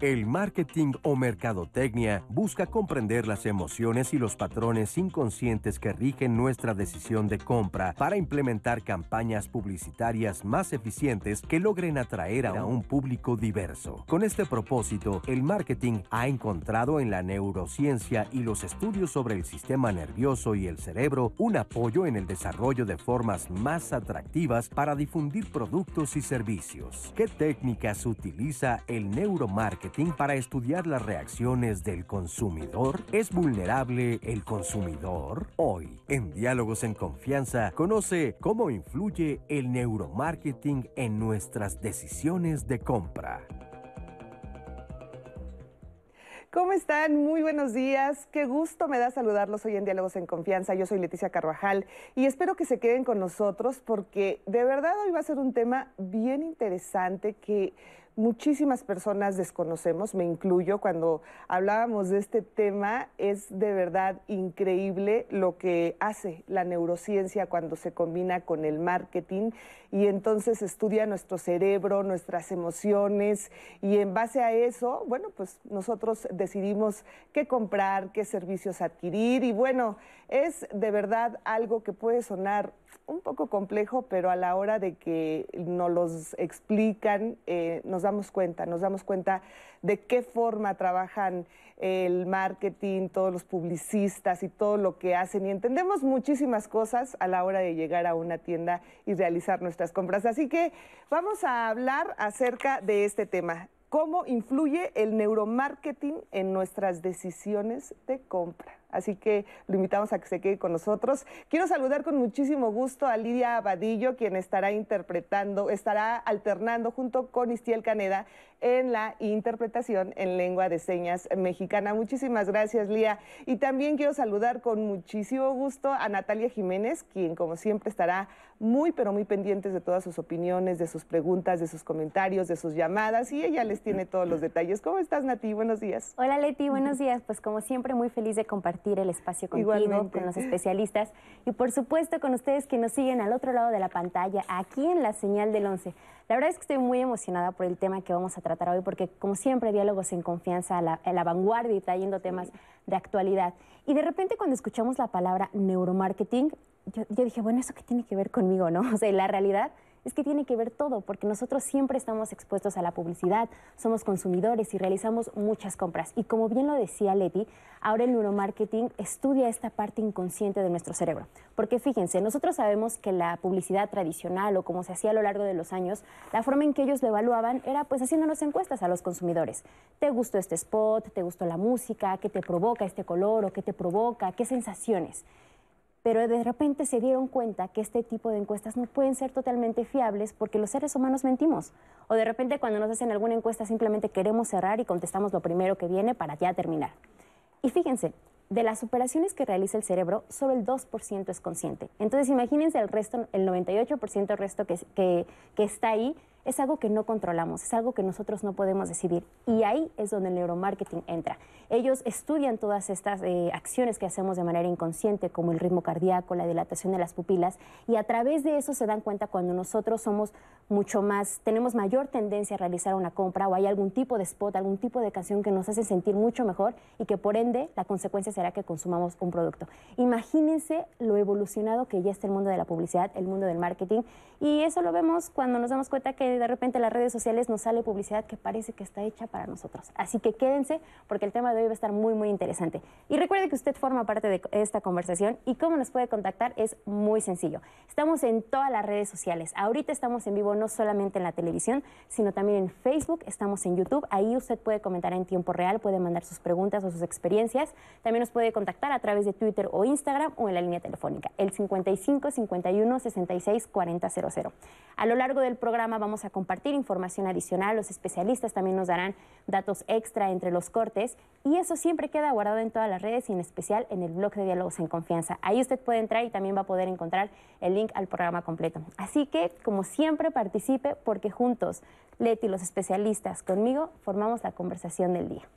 El marketing o mercadotecnia busca comprender las emociones y los patrones inconscientes que rigen nuestra decisión de compra para implementar campañas publicitarias más eficientes que logren atraer a un público diverso. Con este propósito, el marketing ha encontrado en la neurociencia y los estudios sobre el sistema nervioso y el cerebro un apoyo en el desarrollo de formas más atractivas para difundir productos y servicios. ¿Qué técnicas utiliza el neuromarketing para estudiar las reacciones del consumidor? ¿Es vulnerable el consumidor? Hoy, en Diálogos en Confianza, conoce cómo influye el neuromarketing en nuestras decisiones de compra. ¿Cómo están? Muy buenos días. Qué gusto me da saludarlos hoy en Diálogos en Confianza. Yo soy Leticia Carvajal y espero que se queden con nosotros porque de verdad hoy va a ser un tema bien interesante que muchísimas personas desconocemos, me incluyo, cuando hablábamos de este tema, es de verdad increíble lo que hace la neurociencia cuando se combina con el marketing y entonces estudia nuestro cerebro, nuestras emociones y en base a eso, bueno, pues nosotros decidimos qué comprar, qué servicios adquirir y bueno, es de verdad algo que puede sonar un poco complejo, pero a la hora de que nos los explican, eh, nos damos cuenta, nos damos cuenta de qué forma trabajan el marketing, todos los publicistas y todo lo que hacen. Y entendemos muchísimas cosas a la hora de llegar a una tienda y realizar nuestras compras. Así que vamos a hablar acerca de este tema. ¿Cómo influye el neuromarketing en nuestras decisiones de compra? Así que lo invitamos a que se quede con nosotros. Quiero saludar con muchísimo gusto a Lidia Abadillo, quien estará interpretando, estará alternando junto con Istiel Caneda en la interpretación en lengua de señas mexicana. Muchísimas gracias, Lía. Y también quiero saludar con muchísimo gusto a Natalia Jiménez, quien como siempre estará muy, pero muy pendientes de todas sus opiniones, de sus preguntas, de sus comentarios, de sus llamadas y ella les tiene todos los detalles. ¿Cómo estás, Nati? Buenos días. Hola, Leti. Buenos días. Pues como siempre, muy feliz de compartir el espacio contigo, con los especialistas y por supuesto con ustedes que nos siguen al otro lado de la pantalla, aquí en la señal del 11. La verdad es que estoy muy emocionada por el tema que vamos a tratar hoy porque como siempre diálogos en confianza a la, vanguardia y trayendo temas de actualidad. Y de repente cuando escuchamos la palabra neuromarketing, yo, yo dije, bueno, ¿eso qué tiene que ver conmigo, no? O sea, la realidad es que tiene que ver todo, porque nosotros siempre estamos expuestos a la publicidad, somos consumidores y realizamos muchas compras. Y como bien lo decía Leti, ahora el neuromarketing estudia esta parte inconsciente de nuestro cerebro. Porque fíjense, nosotros sabemos que la publicidad tradicional o como se hacía a lo largo de los años, la forma en que ellos lo evaluaban era pues haciéndonos encuestas a los consumidores. ¿Te gustó este spot? ¿Te gustó la música? ¿Qué te provoca este color? ¿O qué te provoca? ¿Qué sensaciones? Pero de repente se dieron cuenta que este tipo de encuestas no pueden ser totalmente fiables porque los seres humanos mentimos. O de repente cuando nos hacen alguna encuesta simplemente queremos cerrar y contestamos lo primero que viene para ya terminar. Y fíjense, de las operaciones que realiza el cerebro, solo el 2% es consciente. Entonces imagínense el resto, el 98% resto que, que, que está ahí es algo que no controlamos, es algo que nosotros no podemos decidir. Y ahí es donde el neuromarketing entra. Ellos estudian todas estas eh, acciones que hacemos de manera inconsciente, como el ritmo cardíaco, la dilatación de las pupilas, y a través de eso se dan cuenta cuando nosotros somos mucho más, tenemos mayor tendencia a realizar una compra o hay algún tipo de spot, algún tipo de canción que nos hace sentir mucho mejor y que por ende la consecuencia será que consumamos un producto. Imagínense lo evolucionado que ya está el mundo de la publicidad, el mundo del marketing, y eso lo vemos cuando nos damos cuenta que de repente en las redes sociales nos sale publicidad que parece que está hecha para nosotros. Así que quédense porque el tema de hoy va a estar muy, muy interesante. Y recuerde que usted forma parte de esta conversación y cómo nos puede contactar es muy sencillo. Estamos en todas las redes sociales. Ahorita estamos en vivo no solamente en la televisión, sino también en Facebook, estamos en YouTube. Ahí usted puede comentar en tiempo real, puede mandar sus preguntas o sus experiencias. También nos puede contactar a través de Twitter o Instagram o en la línea telefónica, el 55 51 66 40 00. A lo largo del programa vamos a compartir información adicional, los especialistas también nos darán datos extra entre los cortes y eso siempre queda guardado en todas las redes y en especial en el blog de Diálogos en Confianza. Ahí usted puede entrar y también va a poder encontrar el link al programa completo. Así que, como siempre, participe porque juntos, Leti los especialistas conmigo formamos la conversación del día.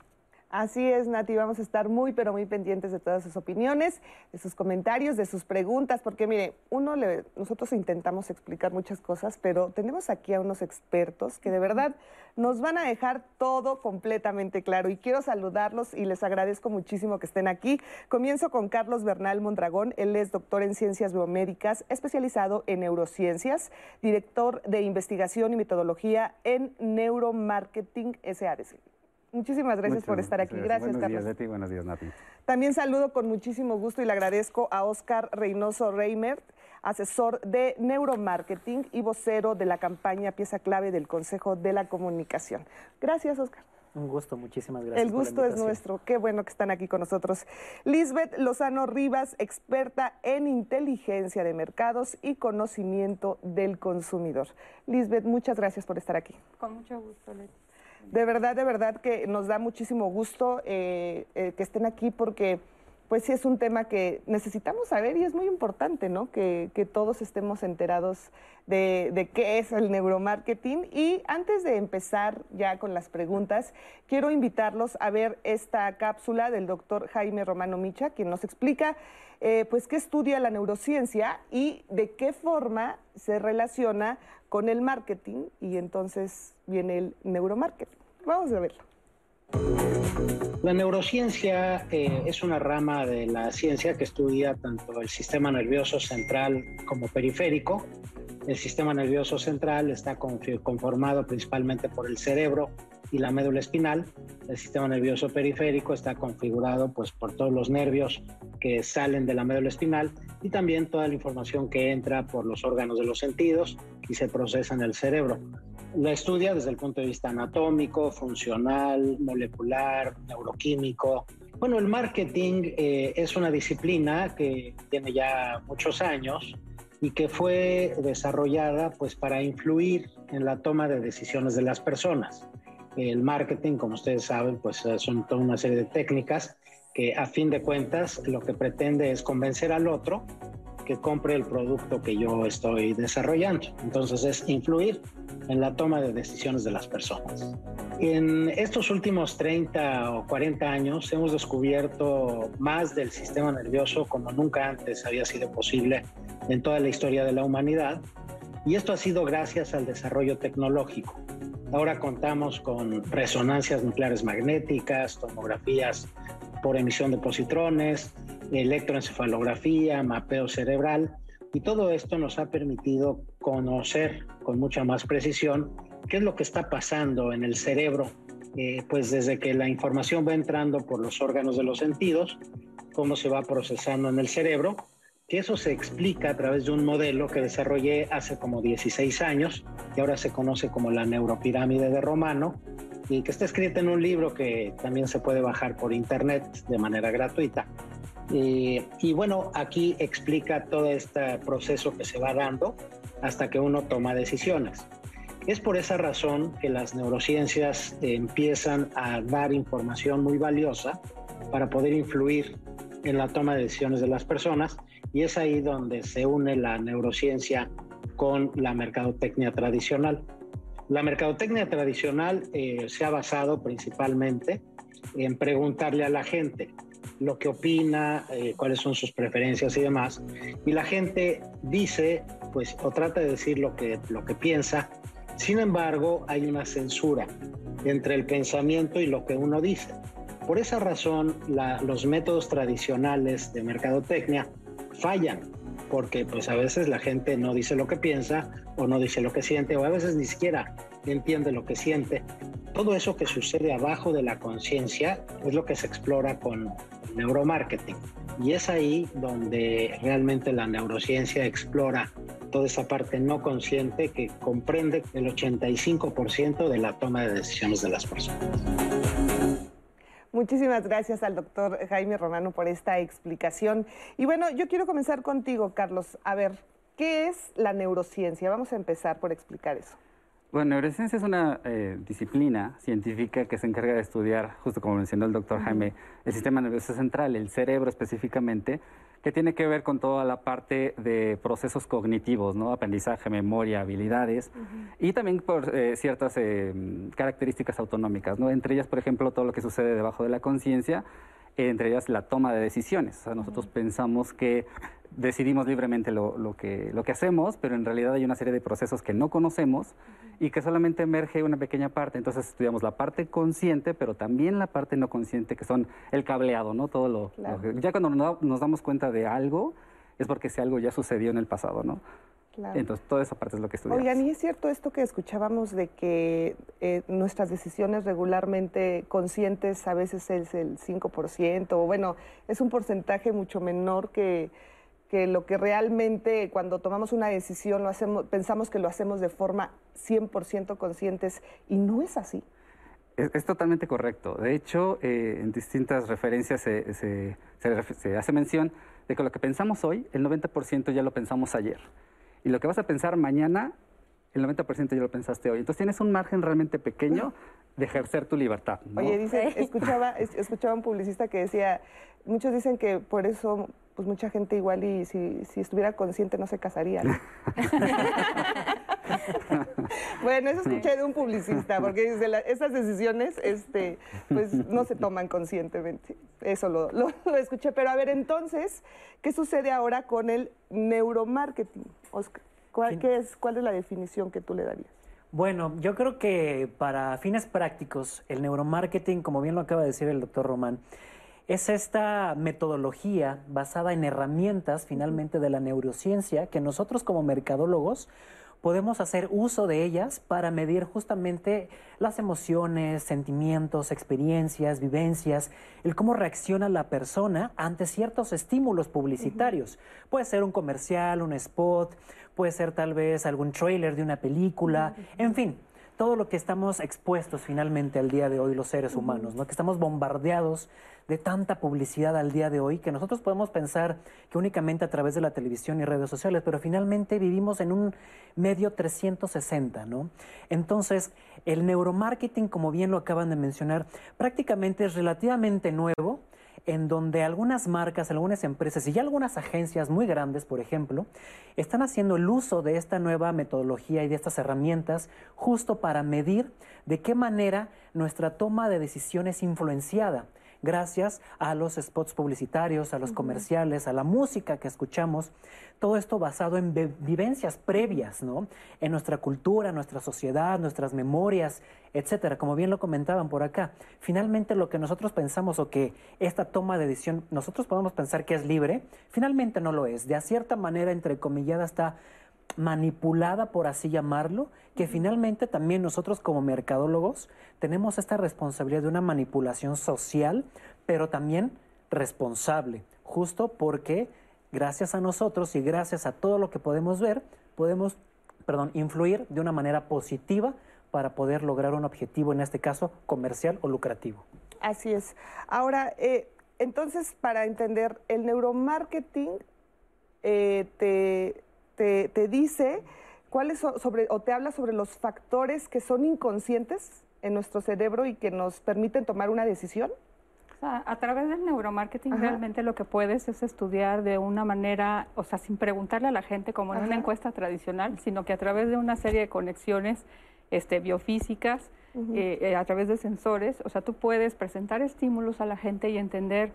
Así es, Nati, vamos a estar muy, pero muy pendientes de todas sus opiniones, de sus comentarios, de sus preguntas, porque mire, uno le, nosotros intentamos explicar muchas cosas, pero tenemos aquí a unos expertos que de verdad nos van a dejar todo completamente claro. Y quiero saludarlos y les agradezco muchísimo que estén aquí. Comienzo con Carlos Bernal Mondragón, él es doctor en ciencias biomédicas, especializado en neurociencias, director de investigación y metodología en neuromarketing SADC. Muchísimas gracias por estar aquí. Gracias, buenos Carlos. Días, Leti. Buenos días, Nati. También saludo con muchísimo gusto y le agradezco a Oscar Reynoso Reimert, asesor de neuromarketing y vocero de la campaña Pieza Clave del Consejo de la Comunicación. Gracias, Oscar. Un gusto, muchísimas gracias. El gusto es nuestro. Qué bueno que están aquí con nosotros. Lisbeth Lozano Rivas, experta en inteligencia de mercados y conocimiento del consumidor. Lisbeth, muchas gracias por estar aquí. Con mucho gusto, Leti. De verdad, de verdad que nos da muchísimo gusto eh, eh, que estén aquí porque pues sí es un tema que necesitamos saber y es muy importante, ¿no? Que, todos estemos enterados de, qué es el neuromarketing. Y antes de empezar ya con las preguntas, quiero invitarlos a ver esta cápsula del doctor Jaime Romano Micha, quien nos explica eh, pues qué estudia la neurociencia y de qué forma se relaciona con el marketing y entonces viene el neuromarketing. Vamos a verlo. La neurociencia eh, es una rama de la ciencia que estudia tanto el sistema nervioso central como periférico. El sistema nervioso central está conformado principalmente por el cerebro y la médula espinal. El sistema nervioso periférico está configurado pues, por todos los nervios que salen de la médula espinal y también toda la información que entra por los órganos de los sentidos y se procesa en el cerebro. La estudia desde el punto de vista anatómico, funcional, molecular, neuroquímico. Bueno, el marketing eh, es una disciplina que tiene ya muchos años y que fue desarrollada pues para influir en la toma de decisiones de las personas. El marketing, como ustedes saben, pues son toda una serie de técnicas que a fin de cuentas lo que pretende es convencer al otro que compre el producto que yo estoy desarrollando. Entonces es influir en la toma de decisiones de las personas. En estos últimos 30 o 40 años hemos descubierto más del sistema nervioso como nunca antes había sido posible en toda la historia de la humanidad y esto ha sido gracias al desarrollo tecnológico. Ahora contamos con resonancias nucleares magnéticas, tomografías por emisión de positrones, electroencefalografía, mapeo cerebral, y todo esto nos ha permitido conocer con mucha más precisión qué es lo que está pasando en el cerebro, eh, pues desde que la información va entrando por los órganos de los sentidos, cómo se va procesando en el cerebro, que eso se explica a través de un modelo que desarrollé hace como 16 años, y ahora se conoce como la neuropirámide de Romano, y que está escrita en un libro que también se puede bajar por internet de manera gratuita. Eh, y bueno, aquí explica todo este proceso que se va dando hasta que uno toma decisiones. Es por esa razón que las neurociencias empiezan a dar información muy valiosa para poder influir en la toma de decisiones de las personas y es ahí donde se une la neurociencia con la mercadotecnia tradicional. La mercadotecnia tradicional eh, se ha basado principalmente en preguntarle a la gente lo que opina, eh, cuáles son sus preferencias y demás. Y la gente dice, pues, o trata de decir lo que, lo que piensa. Sin embargo, hay una censura entre el pensamiento y lo que uno dice. Por esa razón, los métodos tradicionales de mercadotecnia fallan, porque pues a veces la gente no dice lo que piensa o no dice lo que siente o a veces ni siquiera entiende lo que siente. Todo eso que sucede abajo de la conciencia es lo que se explora con neuromarketing. Y es ahí donde realmente la neurociencia explora toda esa parte no consciente que comprende el 85% de la toma de decisiones de las personas. Muchísimas gracias al doctor Jaime Romano por esta explicación. Y bueno, yo quiero comenzar contigo, Carlos. A ver, ¿qué es la neurociencia? Vamos a empezar por explicar eso. Bueno, neurociencia es una eh, disciplina científica que se encarga de estudiar, justo como mencionó el doctor Jaime, el sistema nervioso central, el cerebro específicamente, que tiene que ver con toda la parte de procesos cognitivos, ¿no? aprendizaje, memoria, habilidades, y también por eh, ciertas eh, características autonómicas, ¿no? entre ellas, por ejemplo, todo lo que sucede debajo de la conciencia, entre ellas la toma de decisiones. O sea, nosotros pensamos que decidimos libremente lo, lo, que, lo que hacemos, pero en realidad hay una serie de procesos que no conocemos y que solamente emerge una pequeña parte. Entonces estudiamos la parte consciente, pero también la parte no consciente, que son el cableado, ¿no? Todo lo, ya cuando nos damos cuenta de algo, es porque ese algo ya sucedió en el pasado, ¿no? Entonces, toda esa parte es lo que estudiamos. Oigan, y es cierto esto que escuchábamos de que eh, nuestras decisiones regularmente conscientes a veces es el 5%, o bueno, es un porcentaje mucho menor que, que lo que realmente cuando tomamos una decisión lo hacemos, pensamos que lo hacemos de forma 100% conscientes y no es así. Es, totalmente correcto. De hecho, eh, en distintas referencias se, se, se hace mención de que lo que pensamos hoy, el 90% ya lo pensamos ayer. Y lo que vas a pensar mañana, el 90% ya lo pensaste hoy. Entonces tienes un margen realmente pequeño de ejercer tu libertad. Oye, dice, escuchaba, escuchaba un publicista que decía, muchos dicen que por eso pues mucha gente igual y si, si estuviera consciente no se casaría. bueno, eso escuché de un publicista, porque dice, esas decisiones este, pues, no se toman conscientemente. Eso lo, lo, escuché. Pero a ver, entonces, ¿qué sucede ahora con el neuromarketing? Oscar, ¿cuál, es, ¿Cuál es la definición que tú le darías? Bueno, yo creo que para fines prácticos, el neuromarketing, como bien lo acaba de decir el doctor Román, es esta metodología basada en herramientas finalmente de la neurociencia que nosotros como mercadólogos podemos hacer uso de ellas para medir justamente las emociones, sentimientos, experiencias, vivencias, el cómo reacciona la persona ante ciertos estímulos publicitarios. Puede ser un comercial, un spot, puede ser tal vez algún trailer de una película, en fin todo lo que estamos expuestos finalmente al día de hoy los seres humanos, ¿no? que estamos bombardeados de tanta publicidad al día de hoy que nosotros podemos pensar que únicamente a través de la televisión y redes sociales, pero finalmente vivimos en un medio 360, ¿no? Entonces, el neuromarketing, como bien lo acaban de mencionar, prácticamente es relativamente nuevo en donde algunas marcas, algunas empresas y ya algunas agencias muy grandes, por ejemplo, están haciendo el uso de esta nueva metodología y de estas herramientas justo para medir de qué manera nuestra toma de decisiones es influenciada gracias a los spots publicitarios, a los comerciales, a la música que escuchamos, todo esto basado en vivencias previas, ¿no? En nuestra cultura, nuestra sociedad, nuestras memorias, etcétera, como bien lo comentaban por acá. Finalmente lo que nosotros pensamos o que esta toma de decisión, nosotros podemos pensar que es libre, finalmente no lo es. De a cierta manera, entre comillada, está manipulada, por así llamarlo, que finalmente también nosotros como mercadólogos tenemos esta responsabilidad de una manipulación social, pero también responsable, justo porque gracias a nosotros y gracias a todo lo que podemos ver, podemos, perdón, influir de una manera positiva para poder lograr un objetivo, en este caso comercial o lucrativo. Así es. Ahora, eh, entonces, para entender, el neuromarketing eh, te te, dice cuáles sobre, o te habla sobre los factores que son inconscientes en nuestro cerebro y que nos permiten tomar una decisión? a través del neuromarketing realmente lo que puedes es estudiar de una manera, o sea, sin preguntarle a la gente como en una encuesta tradicional, sino que a través de una serie de conexiones este, biofísicas, eh, eh, a través de sensores, o sea, tú puedes presentar estímulos a la gente y entender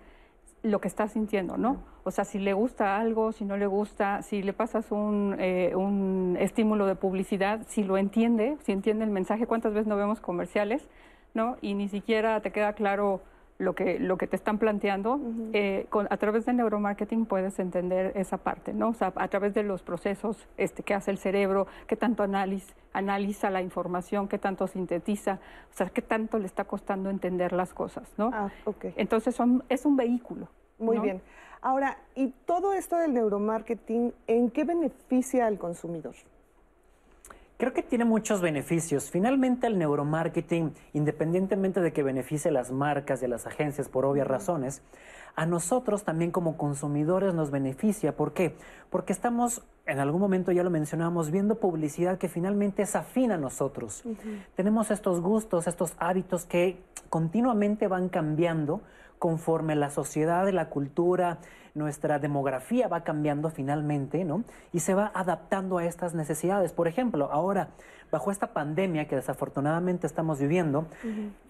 lo que está sintiendo, ¿no? O sea, si le gusta algo, si no le gusta, si le pasas un, eh, un estímulo de publicidad, si lo entiende, si entiende el mensaje, ¿cuántas veces no vemos comerciales, ¿no? Y ni siquiera te queda claro lo que, lo que te están planteando, eh, a través de neuromarketing puedes entender esa parte, ¿no? O sea, a través de los procesos este, que hace el cerebro, qué tanto analiza, analiza la información, qué tanto sintetiza, o sea, qué tanto le está costando entender las cosas, ¿no? Ah, okay. Entonces son, es un vehículo. Muy bien. Ahora, ¿y todo esto del neuromarketing, en qué beneficia al consumidor? Creo que tiene muchos beneficios. Finalmente el neuromarketing, independientemente de que beneficie a las marcas y a las agencias por obvias razones, a nosotros también como consumidores nos beneficia. ¿Por qué? Porque estamos, en algún momento ya lo mencionamos, viendo publicidad que finalmente es afín a nosotros. Tenemos estos gustos, estos hábitos que continuamente van cambiando conforme la sociedad, la cultura, nuestra demografía va cambiando finalmente, ¿no? Y se va adaptando a estas necesidades. Por ejemplo, ahora, bajo esta pandemia que desafortunadamente estamos viviendo,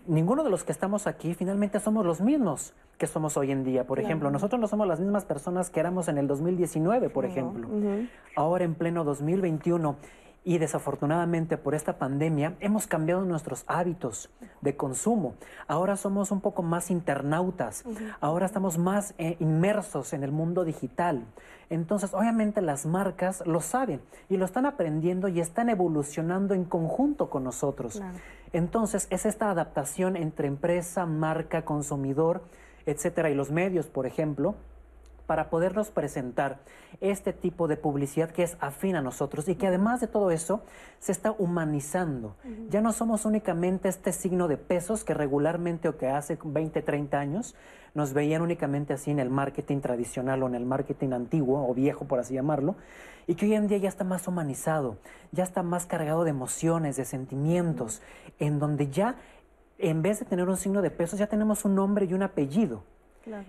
ninguno de los que estamos aquí finalmente somos los mismos que somos hoy en día. Por ejemplo, nosotros no somos las mismas personas que éramos en el 2019, por ejemplo. Ahora en pleno 2021 y desafortunadamente por esta pandemia hemos cambiado nuestros hábitos de consumo. Ahora somos un poco más internautas, ahora estamos más eh, inmersos en el mundo digital. Entonces, obviamente las marcas lo saben y lo están aprendiendo y están evolucionando en conjunto con nosotros. Entonces, es esta adaptación entre empresa, marca, consumidor, etcétera, y los medios, por ejemplo, para podernos presentar este tipo de publicidad que es afín a nosotros y que además de todo eso se está humanizando. Ya no somos únicamente este signo de pesos que regularmente o que hace 20, 30 años nos veían únicamente así en el marketing tradicional o en el marketing antiguo o viejo, por así llamarlo, y que hoy en día ya está más humanizado, ya está más cargado de emociones, de sentimientos, en donde ya en vez de tener un signo de pesos ya tenemos un nombre y un apellido.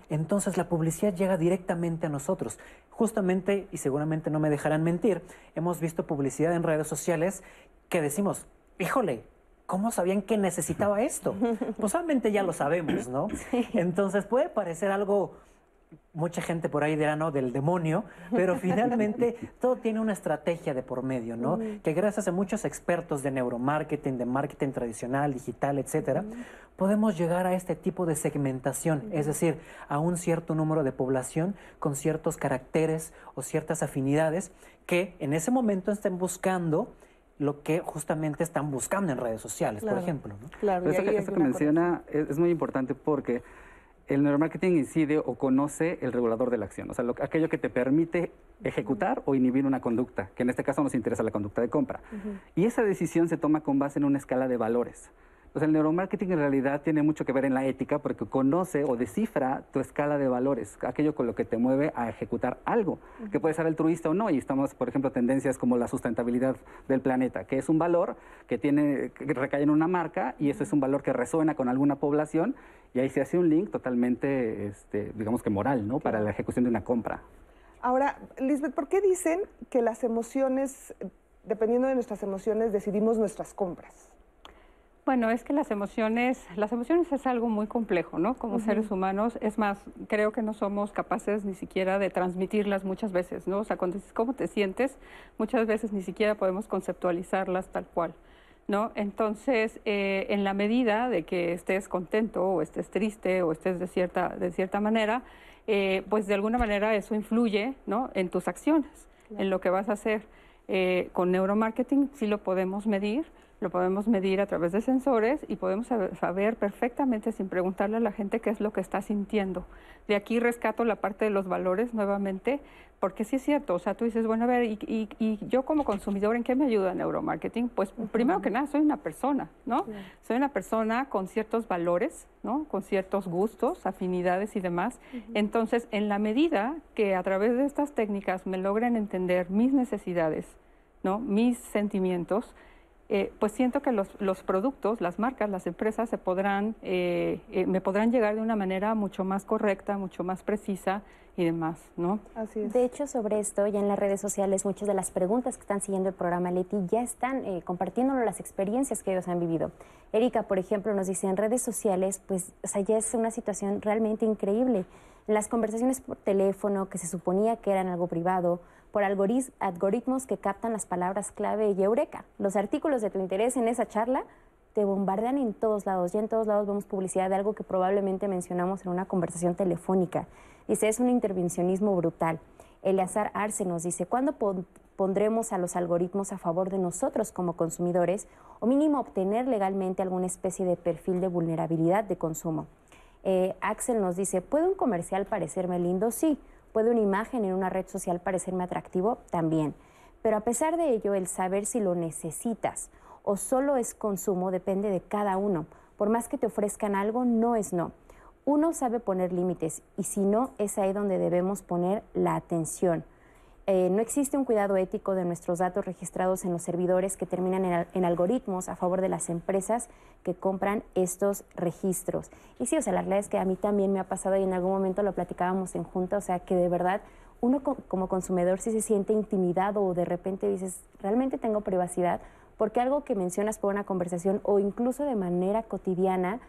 Entonces la publicidad llega directamente a nosotros. Justamente, y seguramente no me dejarán mentir, hemos visto publicidad en redes sociales que decimos, híjole, ¿cómo sabían que necesitaba esto? Pues solamente ya lo sabemos, ¿no? Entonces puede parecer algo mucha gente por ahí dirá, no, del demonio, pero finalmente todo tiene una estrategia de por medio, ¿no? Que gracias a muchos expertos de neuromarketing, de marketing tradicional, digital, etcétera, podemos llegar a este tipo de segmentación, es decir, a un cierto número de población con ciertos caracteres o ciertas afinidades que en ese momento estén buscando lo que justamente están buscando en redes sociales, por ejemplo. ¿no? Claro, eso, que, que menciona es muy importante porque el neuromarketing incide o conoce el regulador de la acción, o sea, aquello que te permite ejecutar o inhibir una conducta, que en este caso nos interesa la conducta de compra. Y esa decisión se toma con base en una escala de valores. Pues el neuromarketing en realidad tiene mucho que ver en la ética porque conoce o descifra tu escala de valores, aquello con lo que te mueve a ejecutar algo, que puede ser altruista o no. Y estamos, por ejemplo, tendencias como la sustentabilidad del planeta, que es un valor que tiene que recae en una marca y eso es un valor que resuena con alguna población y ahí se hace un link totalmente, este, digamos que moral, ¿no? Para la ejecución de una compra. Ahora, Lisbeth, ¿por qué dicen que las emociones, dependiendo de nuestras emociones, decidimos nuestras compras? Bueno, es que las emociones, las emociones es algo muy complejo, ¿no? Como seres humanos, es más, creo que no somos capaces ni siquiera de transmitirlas muchas veces, ¿no? O sea, cuando dices cómo te sientes, muchas veces ni siquiera podemos conceptualizarlas tal cual, ¿no? Entonces, eh, en la medida de que estés contento o estés triste o estés de cierta, de cierta manera, eh, pues de alguna manera eso influye, ¿no? En tus acciones, en lo que vas a hacer. Eh, con neuromarketing sí lo podemos medir lo podemos medir a través de sensores y podemos saber perfectamente sin preguntarle a la gente qué es lo que está sintiendo. De aquí rescato la parte de los valores nuevamente, porque sí es cierto, o sea, tú dices, bueno, a ver, y, yo como consumidor, ¿en qué me ayuda el neuromarketing? Pues primero que nada, soy una persona, ¿no? Soy una persona con ciertos valores, ¿no? Con ciertos gustos, afinidades y demás. Entonces, en la medida que a través de estas técnicas me logren entender mis necesidades, ¿no? Mis sentimientos, eh, pues siento que los, los, productos, las marcas, las empresas se podrán, eh, eh, me podrán llegar de una manera mucho más correcta, mucho más precisa y demás, ¿no? Así es. De hecho, sobre esto, ya en las redes sociales, muchas de las preguntas que están siguiendo el programa Leti ya están compartiéndonos las experiencias que ellos han vivido. Erika, por ejemplo, nos dice en redes sociales, pues, o sea, ya es una situación realmente increíble. Las conversaciones por teléfono, que se suponía que eran algo privado, por algoritmos que captan las palabras clave y eureka. Los artículos de tu interés en esa charla te bombardean en todos lados. Ya en todos lados vemos publicidad de algo que probablemente mencionamos en una conversación telefónica. Dice, es un intervencionismo brutal. Eleazar Arce nos dice, ¿cuándo pondremos a los algoritmos a favor de nosotros como consumidores o mínimo obtener legalmente alguna especie de perfil de vulnerabilidad de consumo? Eh, Axel nos dice, ¿puede un comercial parecerme lindo? Sí. ¿Puede una imagen en una red social parecerme atractivo? También. Pero a pesar de ello, el saber si lo necesitas o solo es consumo depende de cada uno. Por más que te ofrezcan algo, no es no. Uno sabe poner límites y si no, es ahí donde debemos poner la atención. Eh, no existe un cuidado ético de nuestros datos registrados en los servidores que terminan en, algoritmos a favor de las empresas que compran estos registros. Y sí, o sea, la realidad es que a mí también me ha pasado y en algún momento lo platicábamos en junta, o sea, que de verdad uno como consumidor sí se siente intimidado o de repente dices, ¿realmente tengo privacidad? Porque algo que mencionas por una conversación o incluso de manera cotidiana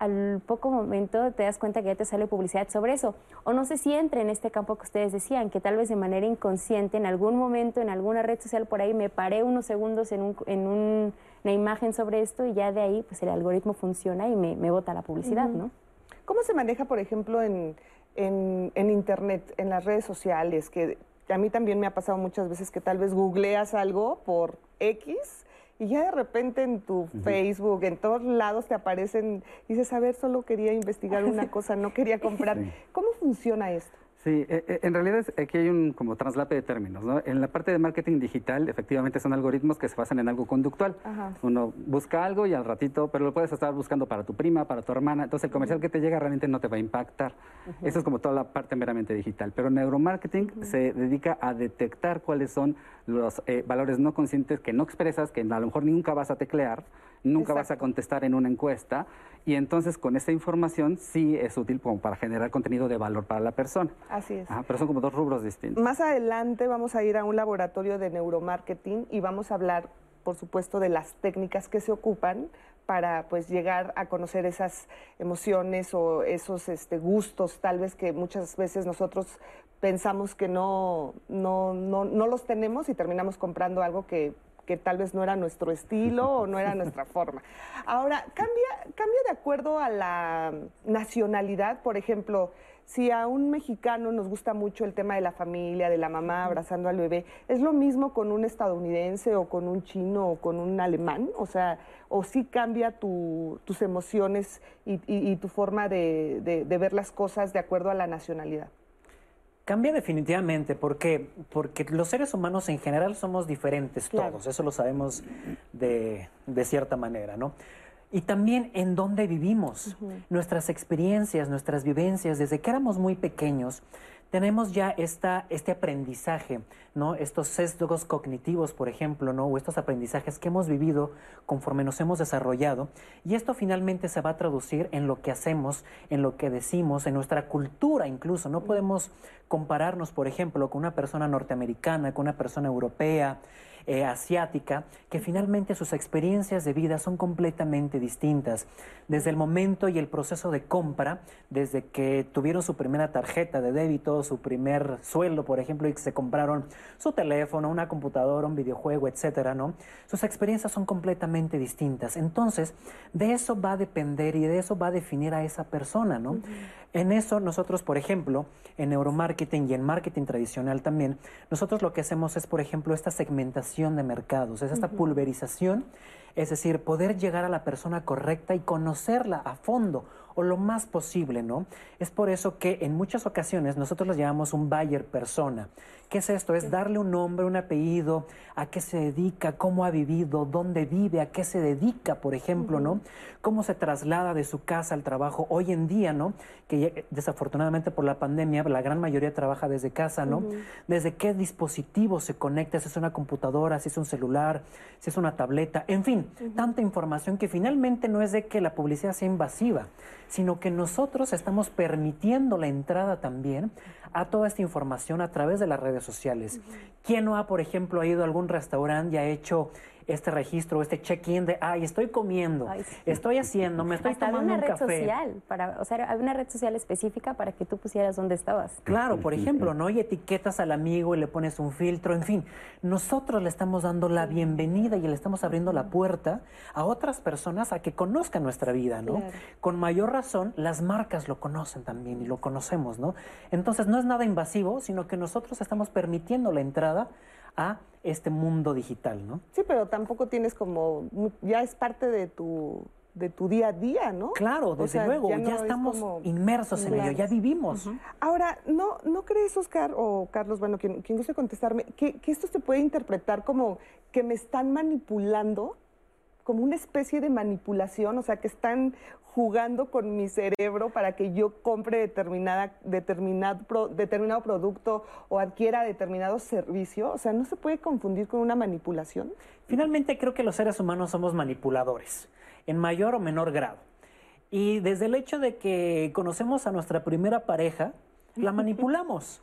al poco momento te das cuenta que ya te sale publicidad sobre eso. O no sé si entra en este campo que ustedes decían, que tal vez de manera inconsciente, en algún momento, en alguna red social por ahí, me paré unos segundos en, un, en una imagen sobre esto y ya de ahí pues el algoritmo funciona y me, me bota la publicidad, ¿no? ¿Cómo se maneja, por ejemplo, en, en, en Internet, en las redes sociales? Que a mí también me ha pasado muchas veces que tal vez googleas algo por X y ya de repente en tu Facebook, en todos lados te aparecen, dices, a ver, solo quería investigar una cosa, no quería comprar. ¿Cómo funciona esto? Sí, e, e, en realidad aquí hay un como traslape de términos. ¿no? En la parte de marketing digital, efectivamente son algoritmos que se basan en algo conductual. Uno busca algo y al ratito, pero lo puedes estar buscando para tu prima, para tu hermana. Entonces el comercial que te llega realmente no te va a impactar. Eso es como toda la parte meramente digital. Pero neuromarketing se dedica a detectar cuáles son los eh, valores no conscientes que no expresas, que a lo mejor nunca vas a teclear, nunca vas a contestar en una encuesta. Y entonces con esa información sí es útil como para generar contenido de valor para la persona. Así es. pero son como dos rubros distintos. Más adelante vamos a ir a un laboratorio de neuromarketing y vamos a hablar, por supuesto, de las técnicas que se ocupan para pues llegar a conocer esas emociones o esos este, gustos tal vez que muchas veces nosotros pensamos que no, no, no, no los tenemos y terminamos comprando algo que que tal vez no era nuestro estilo o no era nuestra forma. Ahora, cambia, cambia de acuerdo a la nacionalidad, por ejemplo, si a un mexicano nos gusta mucho el tema de la familia, de la mamá abrazando al bebé, ¿es lo mismo con un estadounidense o con un chino o con un alemán? O sea, ¿o sí cambia tus emociones y, tu forma de, ver las cosas de acuerdo a la nacionalidad? Cambia definitivamente, porque Porque los seres humanos en general somos diferentes todos, eso lo sabemos de, de cierta manera, ¿no? y también en dónde vivimos, nuestras experiencias, nuestras vivencias, desde que éramos muy pequeños, tenemos ya esta, este aprendizaje, ¿no? Estos sesgos cognitivos, por ejemplo, ¿no? O estos aprendizajes que hemos vivido conforme nos hemos desarrollado. Y esto finalmente se va a traducir en lo que hacemos, en lo que decimos, en nuestra cultura incluso. No podemos compararnos, por ejemplo, con una persona norteamericana, con una persona europea, eh, asiática, que finalmente sus experiencias de vida son completamente distintas. Desde el momento y el proceso de compra, desde que tuvieron su primera tarjeta de débito, su primer sueldo, por ejemplo, y que se compraron su teléfono, una computadora, un videojuego, etcétera, ¿no? Sus experiencias son completamente distintas. Entonces, de eso va a depender y de eso va a definir a esa persona, ¿no? En eso nosotros, por ejemplo, en neuromarketing y en marketing tradicional también, nosotros lo que hacemos es, por ejemplo, esta segmentación de mercados, es esta pulverización, es decir, poder llegar a la persona correcta y conocerla a fondo o lo más posible, ¿no? Es por eso que en muchas ocasiones nosotros los llamamos un buyer persona. ¿Qué es esto? Es darle un nombre, un apellido, a qué se dedica, cómo ha vivido, dónde vive, a qué se dedica, por ejemplo, ¿no? Cómo se traslada de su casa al trabajo hoy en día, ¿no? Que desafortunadamente por la pandemia la gran mayoría trabaja desde casa, ¿no? Desde qué dispositivo se conecta, si es una computadora, si es un celular, si es una tableta, en fin, tanta información que finalmente no es de que la publicidad sea invasiva, sino que nosotros estamos permitiendo la entrada también a toda esta información a través de las redes sociales. ¿Quién no ha, por ejemplo, ido a algún restaurante y ha hecho este registro, este check-in de, ay, estoy comiendo, estoy haciendo, me estoy tomando una un red social, para, o sea, había una red social específica para que tú pusieras dónde estabas. Claro, por ejemplo, ¿no? Y etiquetas al amigo y le pones un filtro, en fin, nosotros le estamos dando la bienvenida y le estamos abriendo la puerta a otras personas a que conozcan nuestra vida, ¿no? Con mayor razón, las marcas lo conocen también y lo conocemos, ¿no? Entonces, no es nada invasivo, sino que nosotros estamos permitiendo la entrada a este mundo digital, ¿no? Sí, pero tampoco tienes como, ya es parte de tu, de tu día a día, ¿no? Claro, desde luego, ya, estamos inmersos en ello, ya vivimos. Ahora, ¿no, ¿no crees, Oscar, o Carlos, bueno, quien, quien guste contestarme, que, que esto se puede interpretar como que me están manipulando? Como una especie de manipulación, o sea, que están jugando con mi cerebro para que yo compre determinada, determinado, determinado producto o adquiera determinado servicio? O sea, ¿no se puede confundir con una manipulación? Finalmente creo que los seres humanos somos manipuladores, en mayor o menor grado. Y desde el hecho de que conocemos a nuestra primera pareja, la manipulamos.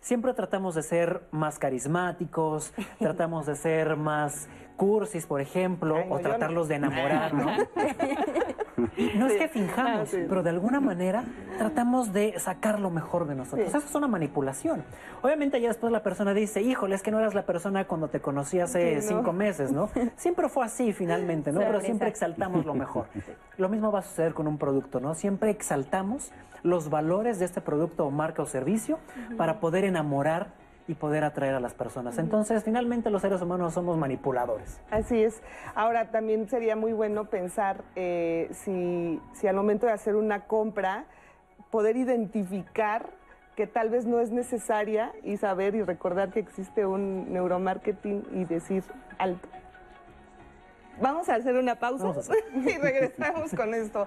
Siempre tratamos de ser más carismáticos, tratamos de ser más cursis, por ejemplo, o tratarlos de enamorar, ¿no? no es que finjamos, pero de alguna manera tratamos de sacar lo mejor de nosotros. Eso es una manipulación. Obviamente ya después la persona dice, híjole, es que no eras la persona cuando te conocí hace cinco meses, ¿no? Siempre fue así finalmente, ¿no? Pero siempre exaltamos lo mejor. Lo mismo va a suceder con un producto, ¿no? Siempre exaltamos los valores de este producto o marca o servicio para poder enamorar y poder atraer a las personas. Entonces, finalmente los seres humanos somos manipuladores. Así es. Ahora, también sería muy bueno pensar eh, si, si al momento de hacer una compra, poder identificar que tal vez no es necesaria y saber y recordar que existe un neuromarketing y decir alto. Vamos a hacer una pausa y regresamos con esto.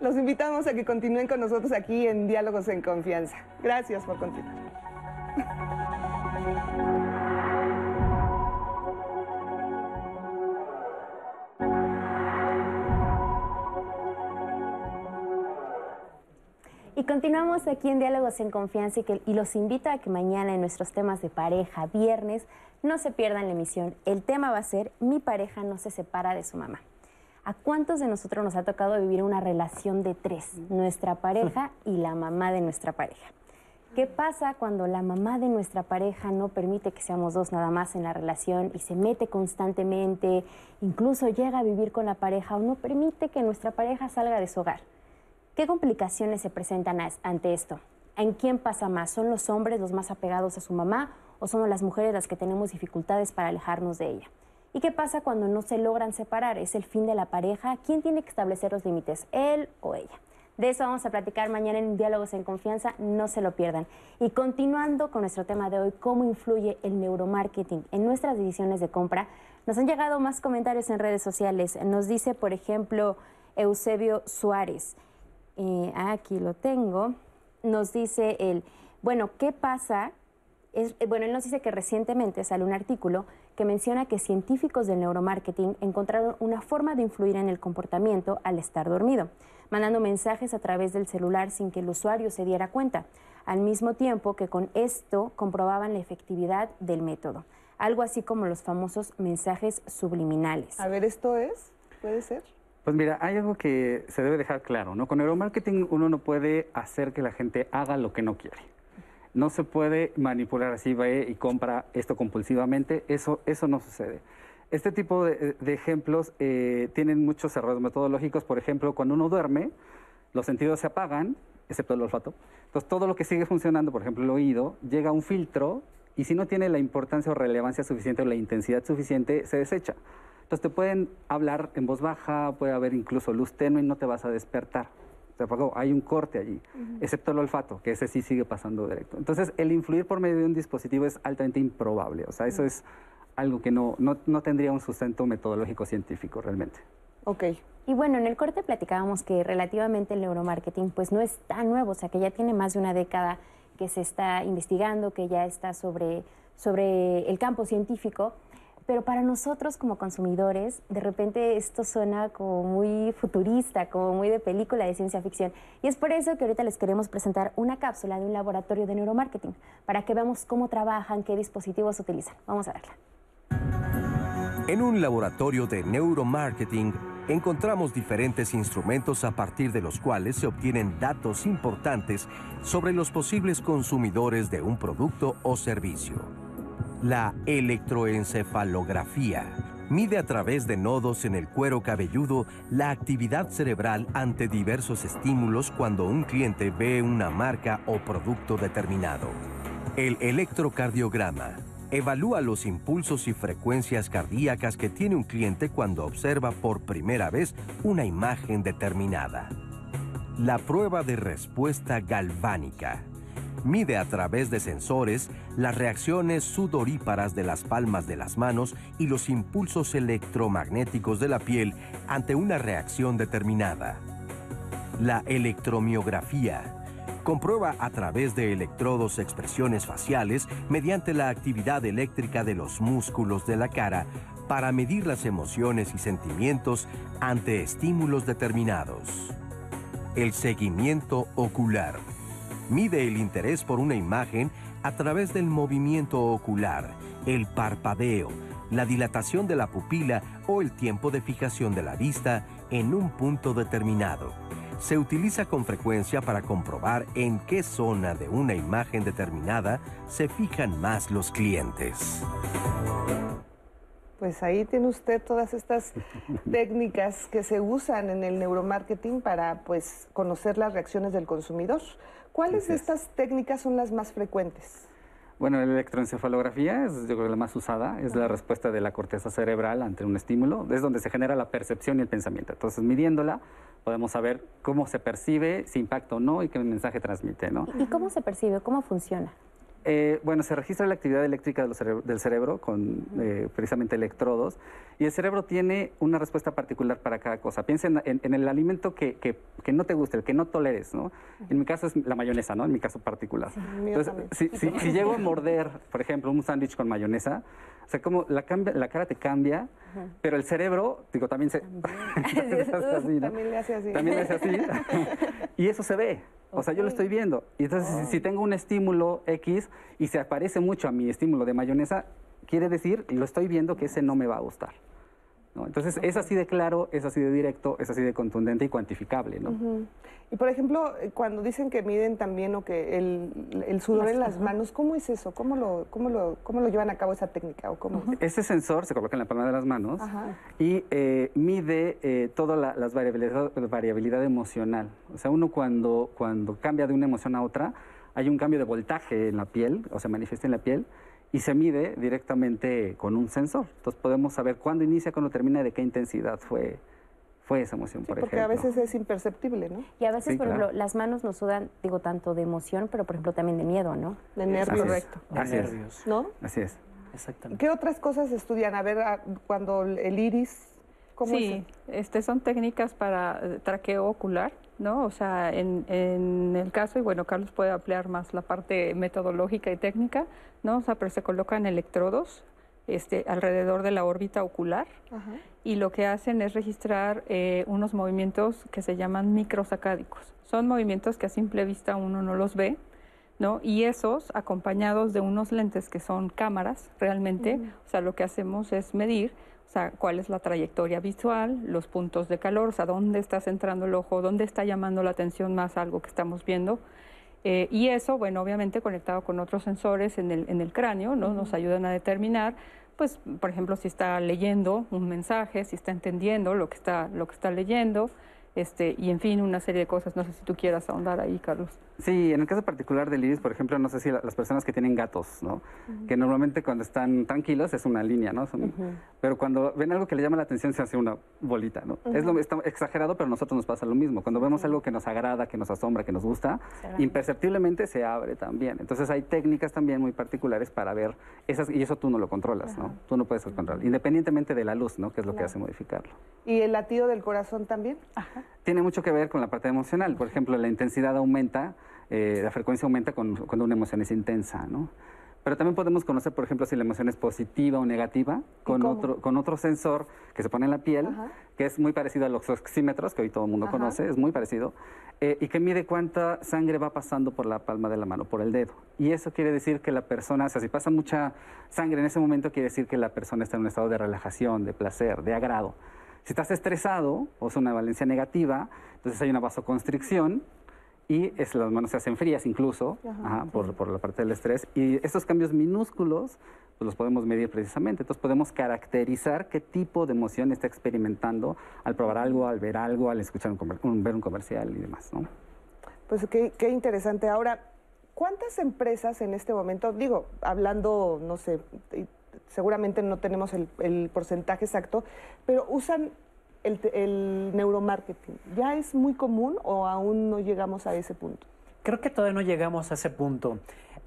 Los invitamos a que continúen con nosotros aquí en Diálogos en Confianza. Gracias por continuar. Y continuamos aquí en Diálogos en Confianza y, los invito a que mañana en nuestros temas de pareja, viernes, no se pierdan la emisión. El tema va a ser Mi pareja no se separa de su mamá. ¿A cuántos de nosotros nos ha tocado vivir una relación de tres? Nuestra pareja y la mamá de nuestra pareja. ¿Qué pasa cuando la mamá de nuestra pareja no permite que seamos dos nada más en la relación y se mete constantemente, incluso llega a vivir con la pareja o no permite que nuestra pareja salga de su hogar? ¿Qué complicaciones se presentan ante esto? ¿En quién pasa más? ¿Son los hombres los más apegados a su mamá o somos las mujeres las que tenemos dificultades para alejarnos de ella? ¿Y qué pasa cuando no se logran separar? ¿Es el fin de la pareja? ¿Quién tiene que establecer los límites? ¿Él o ella? De eso vamos a platicar mañana en Diálogos en Confianza, no se lo pierdan. Y continuando con nuestro tema de hoy, cómo influye el neuromarketing en nuestras decisiones de compra, nos han llegado más comentarios en redes sociales. Nos dice, por ejemplo, Eusebio Suárez. Eh, aquí lo tengo, nos dice él, bueno, ¿qué pasa? Es, eh, bueno, él nos dice que recientemente salió un artículo que menciona que científicos del neuromarketing encontraron una forma de influir en el comportamiento al estar dormido, mandando mensajes a través del celular sin que el usuario se diera cuenta, al mismo tiempo que con esto comprobaban la efectividad del método, algo así como los famosos mensajes subliminales. A ver, ¿esto es? ¿Puede ser? Pues mira, hay algo que se debe dejar claro, ¿no? Con neuromarketing uno no puede hacer que la gente haga lo que no quiere. No se puede manipular así, va y compra esto compulsivamente, eso, eso no sucede. Este tipo de, ejemplos eh, tienen muchos errores metodológicos. Por ejemplo, cuando uno duerme, los sentidos se apagan, excepto el olfato. Entonces, todo lo que sigue funcionando, por ejemplo, el oído, llega a un filtro y si no tiene la importancia o relevancia suficiente o la intensidad suficiente, se desecha. Entonces te pueden hablar en voz baja, puede haber incluso luz tenue y no te vas a despertar. Se apagó, hay un corte allí, excepto el olfato, que ese sí sigue pasando directo. Entonces el influir por medio de un dispositivo es altamente improbable, o sea, eso es algo que no, no, no tendría un sustento metodológico científico realmente. Ok. Y bueno, en el corte platicábamos que relativamente el neuromarketing pues no es tan nuevo, o sea, que ya tiene más de una década que se está investigando, que ya está sobre, sobre el campo científico pero para nosotros como consumidores, de repente esto suena como muy futurista, como muy de película de ciencia ficción. Y es por eso que ahorita les queremos presentar una cápsula de un laboratorio de neuromarketing, para que veamos cómo trabajan, qué dispositivos utilizan. Vamos a verla. En un laboratorio de neuromarketing encontramos diferentes instrumentos a partir de los cuales se obtienen datos importantes sobre los posibles consumidores de un producto o servicio. La electroencefalografía mide a través de nodos en el cuero cabelludo la actividad cerebral ante diversos estímulos cuando un cliente ve una marca o producto determinado. El electrocardiograma evalúa los impulsos y frecuencias cardíacas que tiene un cliente cuando observa por primera vez una imagen determinada. La prueba de respuesta galvánica mide a través de sensores las reacciones sudoríparas de las palmas de las manos y los impulsos electromagnéticos de la piel ante una reacción determinada. La electromiografía comprueba a través de electrodos expresiones faciales mediante la actividad eléctrica de los músculos de la cara para medir las emociones y sentimientos ante estímulos determinados. El seguimiento ocular mide el interés por una imagen a través del movimiento ocular, el parpadeo, la dilatación de la pupila o el tiempo de fijación de la vista en un punto determinado. Se utiliza con frecuencia para comprobar en qué zona de una imagen determinada se fijan más los clientes. Pues ahí tiene usted todas estas técnicas que se usan en el neuromarketing para pues conocer las reacciones del consumidor. ¿Cuáles de estas técnicas son las más frecuentes? Bueno, la electroencefalografía es yo creo, la más usada, es la respuesta de la corteza cerebral ante un estímulo, es donde se genera la percepción y el pensamiento. Entonces, midiéndola, podemos saber cómo se percibe, si impacta o no y qué mensaje transmite, ¿no? ¿Y cómo se percibe? ¿Cómo funciona? Eh, bueno, se registra la actividad eléctrica del cerebro con eh, precisamente electrodos y el cerebro tiene una respuesta particular para cada cosa. Piensa en, el alimento que, no te guste, el que no toleres, ¿no? En mi caso es la mayonesa, ¿no? En mi caso particular. Entonces, si, llego a morder, por ejemplo, un sándwich con mayonesa, o sea, como la, la cara te cambia, pero el cerebro, digo, también se... También, le hace así. También le hace así. y eso se ve. O sea, yo lo estoy viendo. Y entonces, si, tengo un estímulo X y se aparece mucho a mi estímulo de mayonesa, quiere decir, lo estoy viendo, que ese no me va a gustar. Entonces, es así de claro, es así de directo, es así de contundente y cuantificable. ¿no? Y, por ejemplo, eh, cuando dicen que miden también o que el, sudor en las manos, ¿cómo es eso? ¿Cómo lo, cómo lo, cómo lo llevan a cabo esa técnica? O cómo? Ese sensor se coloca en la palma de las manos y eh, mide eh, toda la las variabilidad, variabilidad emocional. O sea, uno cuando, cuando cambia de una emoción a otra, hay un cambio de voltaje en la piel, o se manifiesta en la piel, y se mide directamente con un sensor. Entonces podemos saber cuándo inicia, cuándo termina, de qué intensidad fue, fue esa emoción, por porque ejemplo. Porque a veces es imperceptible, ¿no? Y a veces, por ejemplo, las manos nos sudan, digo, tanto de emoción, pero por ejemplo también de miedo, ¿no? De nervios. Correcto. Así nervios. ¿No? Así es. Exactamente. ¿Qué otras cosas estudian? A ver, cuando el iris, ¿cómo sí, este, son técnicas para eh, traqueo ocular ¿no? O sea, en, en, el caso, y bueno, Carlos puede ampliar más la parte metodológica y técnica, ¿no? O sea, pero se colocan electrodos este, alrededor de la órbita ocular y lo que hacen es registrar eh, unos movimientos que se llaman microsacádicos. Son movimientos que a simple vista uno no los ve, ¿no? Y esos, acompañados de unos lentes que son cámaras realmente, o sea, lo que hacemos es medir o sea, cuál es la trayectoria visual, los puntos de calor, o sea, dónde está centrando el ojo, dónde está llamando la atención más algo que estamos viendo. Eh, y eso, bueno, obviamente conectado con otros sensores en el, en el cráneo, ¿no? Nos ayudan a determinar, pues, por ejemplo, si está leyendo un mensaje, si está entendiendo lo que está, lo que está leyendo, este, y en fin, una serie de cosas. No sé si tú quieras ahondar ahí, Carlos. Sí, en el caso particular del iris, por ejemplo, no sé si las personas que tienen gatos, ¿no? Que normalmente cuando están tranquilos es una línea, ¿no? Pero cuando ven algo que le llama la atención se hace una bolita, ¿no? Es lo está exagerado, pero a nosotros nos pasa lo mismo. Cuando vemos algo que nos agrada, que nos asombra, que nos gusta, imperceptiblemente se abre también. Entonces hay técnicas también muy particulares para ver esas y eso tú no lo controlas, ¿no? Tú no puedes controlar, independientemente de la luz, ¿no? Que es lo que hace modificarlo. ¿Y el latido del corazón también? Tiene mucho que ver con la parte emocional. Por ejemplo, la intensidad aumenta eh, la frecuencia aumenta cuando una emoción es intensa, ¿no? Pero también podemos conocer, por ejemplo, si la emoción es positiva o negativa con otro, con otro sensor que se pone en la piel, que es muy parecido a los oxímetros, que hoy todo el mundo conoce, es muy parecido, eh, y que mide cuánta sangre va pasando por la palma de la mano, por el dedo. Y eso quiere decir que la persona, o sea, si pasa mucha sangre en ese momento, quiere decir que la persona está en un estado de relajación, de placer, de agrado. Si estás estresado, o es una valencia negativa, entonces hay una vasoconstricción, y es, las manos se hacen frías incluso por, por, la parte del estrés. Y estos cambios minúsculos pues los podemos medir precisamente. Entonces podemos caracterizar qué tipo de emoción está experimentando al probar algo, al ver algo, al escuchar un, ver un comercial y demás. ¿no? Pues qué, qué interesante. Ahora, ¿cuántas empresas en este momento, digo, hablando, no sé, seguramente no tenemos el, el porcentaje exacto, pero usan el, neuromarketing? ¿Ya es muy común o aún no llegamos a ese punto? Creo que todavía no llegamos a ese punto.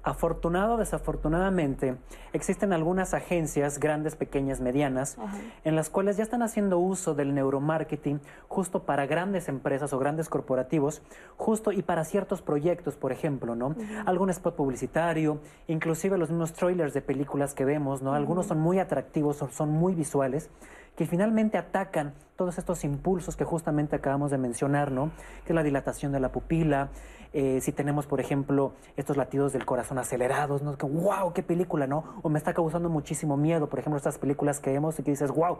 Afortunado o desafortunadamente, existen algunas agencias, grandes, pequeñas, medianas, en las cuales ya están haciendo uso del neuromarketing justo para grandes empresas o grandes corporativos, justo y para ciertos proyectos, por ejemplo, ¿no? Algún spot publicitario, inclusive los mismos trailers de películas que vemos, ¿no? Algunos son muy atractivos, son muy visuales, que finalmente atacan todos estos impulsos que justamente acabamos de mencionar, ¿no? Que es la dilatación de la pupila, eh, si tenemos, por ejemplo, estos latidos del corazón acelerados, ¿no? Que, wow, qué película, ¿no? O me está causando muchísimo miedo, por ejemplo, estas películas que vemos y que dices, wow,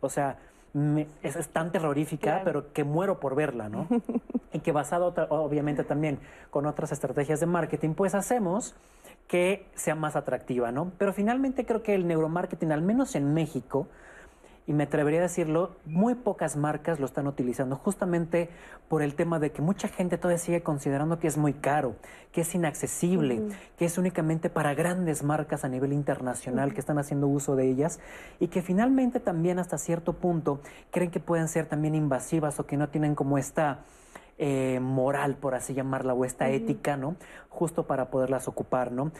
o sea, es, tan terrorífica, pero que muero por verla, ¿no? y que basado, obviamente, también con otras estrategias de marketing, pues hacemos que sea más atractiva, ¿no? Pero finalmente creo que el neuromarketing, al menos en México, y me atrevería a decirlo, muy pocas marcas lo están utilizando justamente por el tema de que mucha gente todavía sigue considerando que es muy caro, que es inaccesible, que es únicamente para grandes marcas a nivel internacional que están haciendo uso de ellas y que finalmente también hasta cierto punto creen que pueden ser también invasivas o que no tienen como esta... Eh, moral, por así llamarla, o esta ética, ¿no? Justo para poderlas ocupar, ¿no?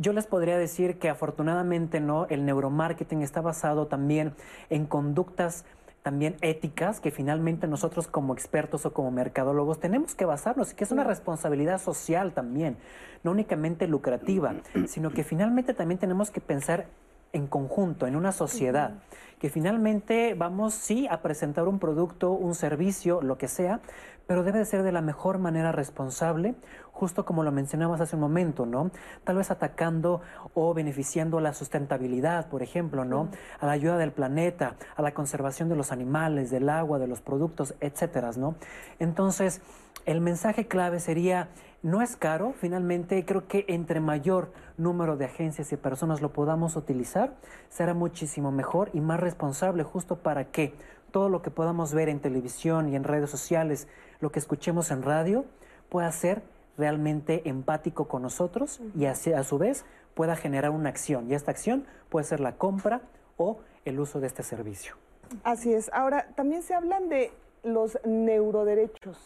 Yo les podría decir que afortunadamente no, el neuromarketing está basado también en conductas también éticas que finalmente nosotros como expertos o como mercadólogos tenemos que basarnos y que es una responsabilidad social también, no únicamente lucrativa, sino que finalmente también tenemos que pensar en conjunto, en una sociedad, que finalmente vamos sí a presentar un producto, un servicio, lo que sea, pero debe de ser de la mejor manera responsable, justo como lo mencionamos hace un momento, ¿no? Tal vez atacando o beneficiando la sustentabilidad, por ejemplo, ¿no? A la ayuda del planeta, a la conservación de los animales, del agua, de los productos, etcétera, ¿no? Entonces, el mensaje clave sería, no es caro, finalmente creo que entre mayor número de agencias y personas lo podamos utilizar, será muchísimo mejor y más responsable justo para que todo lo que podamos ver en televisión y en redes sociales, lo que escuchemos en radio, pueda ser realmente empático con nosotros y a su vez pueda generar una acción. Y esta acción puede ser la compra o el uso de este servicio. Así es. Ahora, también se hablan de los neuroderechos.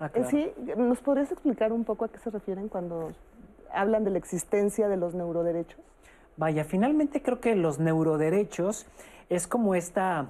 Ah, eh, ¿Sí? ¿Nos podrías explicar un poco a qué se refieren cuando hablan de la existencia de los neuroderechos? Vaya, finalmente creo que los neuroderechos es como esta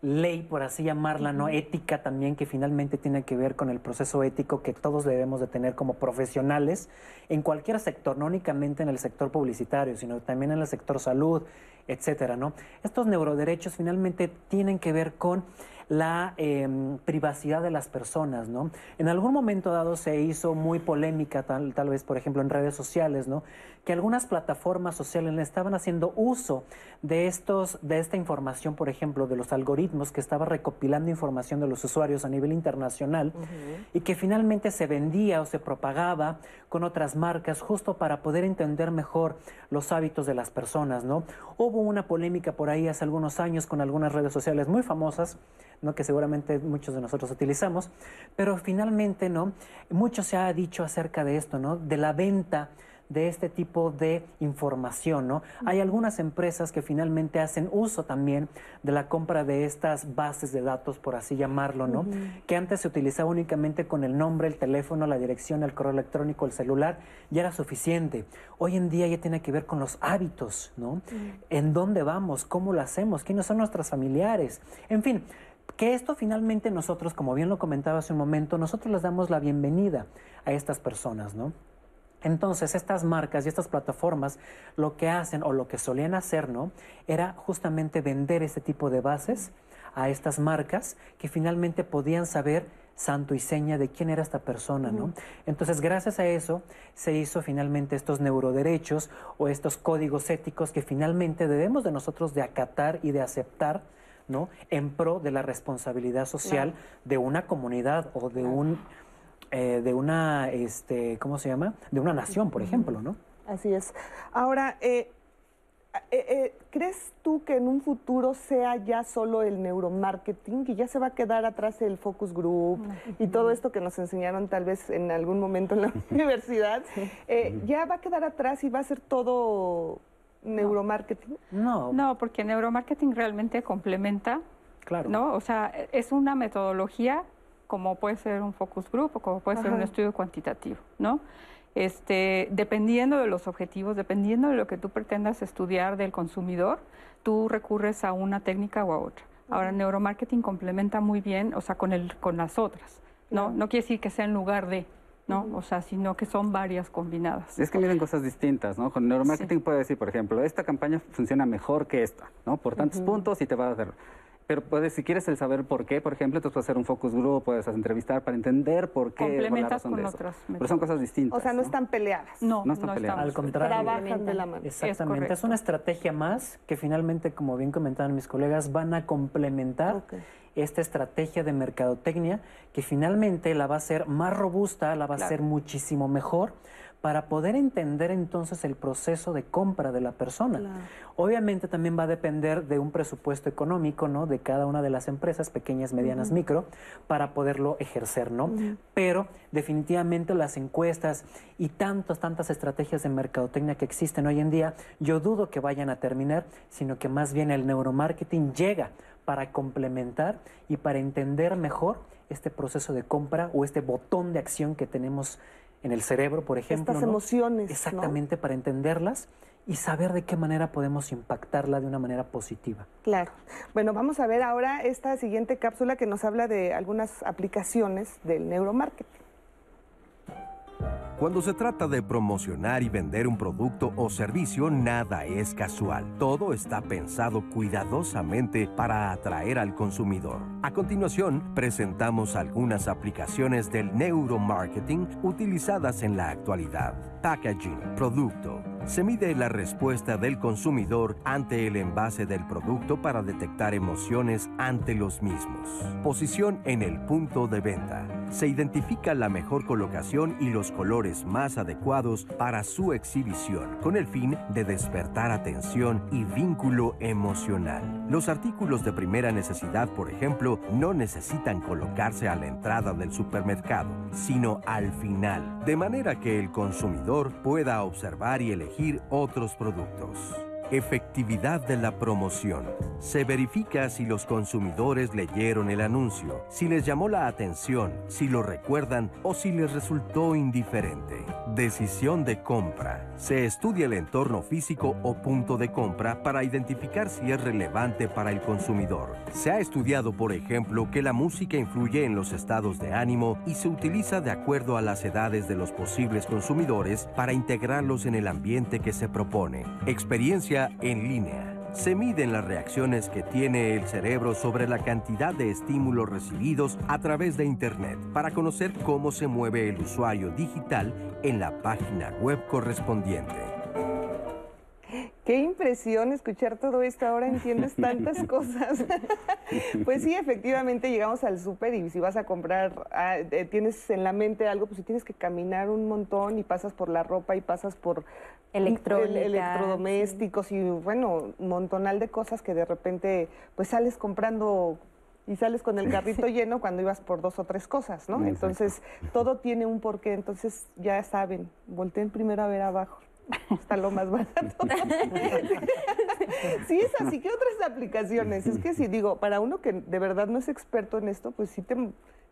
ley, por así llamarla, ¿no? Ética también, que finalmente tiene que ver con el proceso ético que todos debemos de tener como profesionales en cualquier sector, no únicamente en el sector publicitario, sino también en el sector salud, etcétera, ¿no? Estos neuroderechos finalmente tienen que ver con la em, privacidad de las personas, ¿no? En algún momento dado se hizo muy polémica, tal, tal vez, por ejemplo, en redes sociales, ¿no? Que algunas plataformas sociales estaban haciendo uso de, estos, de esta información, por ejemplo, de los algoritmos que estaba recopilando información de los usuarios a nivel internacional y que finalmente se vendía o se propagaba con otras marcas justo para poder entender mejor los hábitos de las personas, ¿no? Hubo una polémica por ahí hace algunos años con algunas redes sociales muy famosas ¿no? que seguramente muchos de nosotros utilizamos, pero finalmente ¿no? mucho se ha dicho acerca de esto, ¿no? de la venta de este tipo de información, ¿no? Hay algunas empresas que finalmente hacen uso también de la compra de estas bases de datos, por así llamarlo, ¿no? Que antes se utilizaba únicamente con el nombre, el teléfono, la dirección, el correo electrónico, el celular, ya era suficiente. Hoy en día ya tiene que ver con los hábitos, ¿no? En dónde vamos, cómo lo hacemos, quiénes son nuestros familiares, en fin que esto finalmente nosotros, como bien lo comentaba hace un momento, nosotros les damos la bienvenida a estas personas, ¿no? Entonces, estas marcas y estas plataformas lo que hacen o lo que solían hacer, ¿no? Era justamente vender este tipo de bases a estas marcas que finalmente podían saber santo y seña de quién era esta persona, ¿no? Entonces, gracias a eso se hizo finalmente estos neuroderechos o estos códigos éticos que finalmente debemos de nosotros de acatar y de aceptar ¿no? En pro de la responsabilidad social de una comunidad o de un eh, de una este, ¿cómo se llama? de una nación, por ejemplo, ¿no? Así es. Ahora, eh, eh, ¿crees tú que en un futuro sea ya solo el neuromarketing, que ya se va a quedar atrás el focus group y todo esto que nos enseñaron tal vez en algún momento en la universidad? ¿Ya va a quedar atrás y va a ser todo neuromarketing? No. No, porque neuromarketing realmente complementa. Claro. ¿No? O sea, es una metodología como puede ser un focus group o como puede ser un estudio cuantitativo, ¿no? este, dependiendo de los objetivos, dependiendo de lo que tú pretendas estudiar del consumidor, tú recurres a una técnica o a otra. Ahora, neuromarketing complementa muy bien, o sea, con, el, con las otras, ¿no? No quiere decir que sea en lugar de, ¿no? O sea, sino que son varias combinadas. Es que miren cosas distintas, ¿no? Con neuromarketing puede decir, por ejemplo, esta campaña funciona mejor que esta, ¿no? Por tantos puntos y te va a dar pero puedes, si quieres el saber por qué, por ejemplo, entonces puedes hacer un focus group, puedes entrevistar para entender por qué. Complementas con otras. Pero son cosas distintas. O sea, no, están peleadas. No, no están peleadas. Al contrario. Trabajan de la mano. Exactamente. Es, una estrategia más que finalmente, como bien comentaban mis colegas, van a complementar esta estrategia de mercadotecnia que finalmente la va a hacer más robusta, la va a hacer muchísimo mejor para poder entender entonces el proceso de compra de la persona. Obviamente también va a depender de un presupuesto económico, ¿no? De cada una de las empresas, pequeñas, medianas, micro, para poderlo ejercer, ¿no? Pero definitivamente las encuestas y tantas, tantas estrategias de mercadotecnia que existen hoy en día, yo dudo que vayan a terminar, sino que más bien el neuromarketing llega para complementar y para entender mejor este proceso de compra o este botón de acción que tenemos en el cerebro, por ejemplo. Estas emociones. Exactamente, para entenderlas y saber de qué manera podemos impactarla de una manera positiva. Claro. Bueno, vamos a ver ahora esta siguiente cápsula que nos habla de algunas aplicaciones del neuromarketing. Cuando se trata de promocionar y vender un producto o servicio, nada es casual. Todo está pensado cuidadosamente para atraer al consumidor. A continuación, presentamos algunas aplicaciones del neuromarketing utilizadas en la actualidad. Packaging, producto, se mide la respuesta del consumidor ante el envase del producto para detectar emociones ante los mismos. Posición en el punto de venta. Se identifica la mejor colocación y los colores más adecuados para su exhibición, con el fin de despertar atención y vínculo emocional. Los artículos de primera necesidad, por ejemplo, no necesitan colocarse a la entrada del supermercado, sino al final, de manera que el consumidor pueda observar y elegir otros productos. Efectividad de la promoción. Se verifica si los consumidores leyeron el anuncio, si les llamó la atención, si lo recuerdan o si les resultó indiferente. Decisión de compra. Se estudia el entorno físico o punto de compra para identificar si es relevante para el consumidor. Se ha estudiado, por ejemplo, que la música influye en los estados de ánimo y se utiliza de acuerdo a las edades de los posibles consumidores para integrarlos en el ambiente que se propone. Experiencia en línea. Se miden las reacciones que tiene el cerebro sobre la cantidad de estímulos recibidos a través de Internet para conocer cómo se mueve el usuario digital en la página web correspondiente. Qué impresión escuchar todo esto, ahora entiendes tantas cosas. pues sí, efectivamente llegamos al súper y si vas a comprar, ah, eh, tienes en la mente algo, pues si tienes que caminar un montón y pasas por la ropa y pasas por electrodomésticos y bueno, un montonal de cosas que de repente pues sales comprando y sales con el carrito lleno cuando ibas por dos o tres cosas, ¿no? Entonces, todo tiene un porqué, entonces ya saben, volteen primero a ver abajo está lo más barato. sí, es así. ¿Qué otras aplicaciones? Es que si digo, para uno que de verdad no es experto en esto, pues sí te,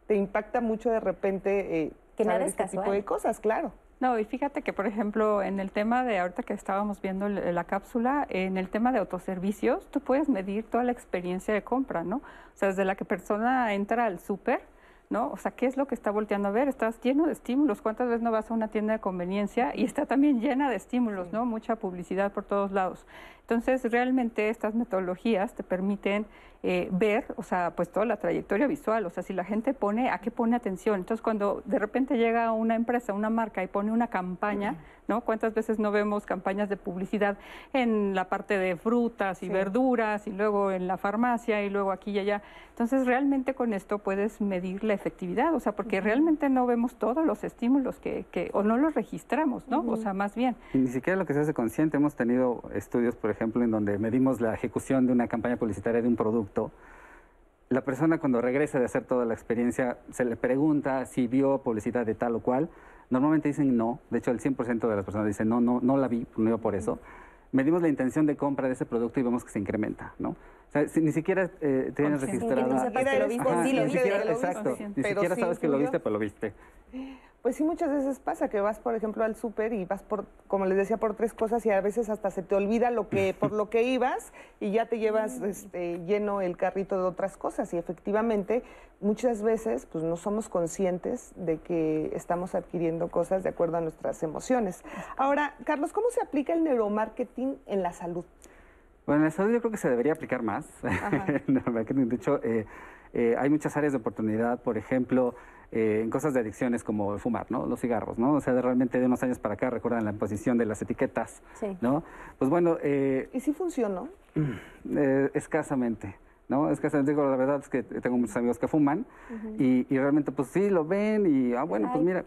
te impacta mucho de repente eh, que nada este tipo de cosas, claro. No, y fíjate que, por ejemplo, en el tema de ahorita que estábamos viendo la cápsula, en el tema de autoservicios, tú puedes medir toda la experiencia de compra, ¿no? O sea, desde la que persona entra al súper, ¿no? O sea, ¿qué es lo que está volteando a ver? Estás lleno de estímulos. ¿Cuántas veces no vas a una tienda de conveniencia y está también llena de estímulos, ¿no? Mucha publicidad por todos lados. Entonces, realmente estas metodologías te permiten eh, ver, o sea, pues toda la trayectoria visual, o sea, si la gente pone, ¿a qué pone atención? Entonces, cuando de repente llega una empresa, una marca y pone una campaña, ¿no? ¿Cuántas veces no vemos campañas de publicidad en la parte de frutas y verduras y luego en la farmacia y luego aquí y allá? Entonces, realmente con esto puedes medir la efectividad, o sea, porque realmente no vemos todos los estímulos que, que o no los registramos, ¿no? O sea, más bien. ni siquiera lo que se hace consciente, hemos tenido estudios, por ejemplo, en donde medimos la ejecución de una campaña publicitaria de un producto la persona cuando regresa de hacer toda la experiencia se le pregunta si vio publicidad de tal o cual. Normalmente dicen no, de hecho el 100% de las personas dicen no, no, no la vi, no iba por eso. Medimos la intención de compra de ese producto y vemos que se incrementa, ¿no? O sea, si ni siquiera eh, tienes registrado. Ni siquiera, exacto, ni siquiera sabes que lo viste, pero lo viste. Pues sí, muchas veces pasa que vas, por ejemplo, al súper y vas por, como les decía, por tres cosas y a veces hasta se te olvida lo que, por lo que ibas y ya te llevas este, lleno el carrito de otras cosas. Y efectivamente, muchas veces, pues no somos conscientes de que estamos adquiriendo cosas de acuerdo a nuestras emociones. Ahora, Carlos, ¿cómo se aplica el neuromarketing en la salud? Bueno, en la salud yo creo que se debería aplicar más. de hecho, eh, eh, hay muchas áreas de oportunidad, por ejemplo, eh, en cosas de adicciones como fumar, ¿no? Los cigarros, ¿no? O sea, de realmente de unos años para acá, recuerdan la imposición de las etiquetas, ¿no? Pues bueno... Eh, ¿Y si funcionó? Eh, escasamente. ¿No? Es que digo, la verdad es que tengo muchos amigos que fuman y, realmente pues sí, lo ven y, ah, bueno, pues mira,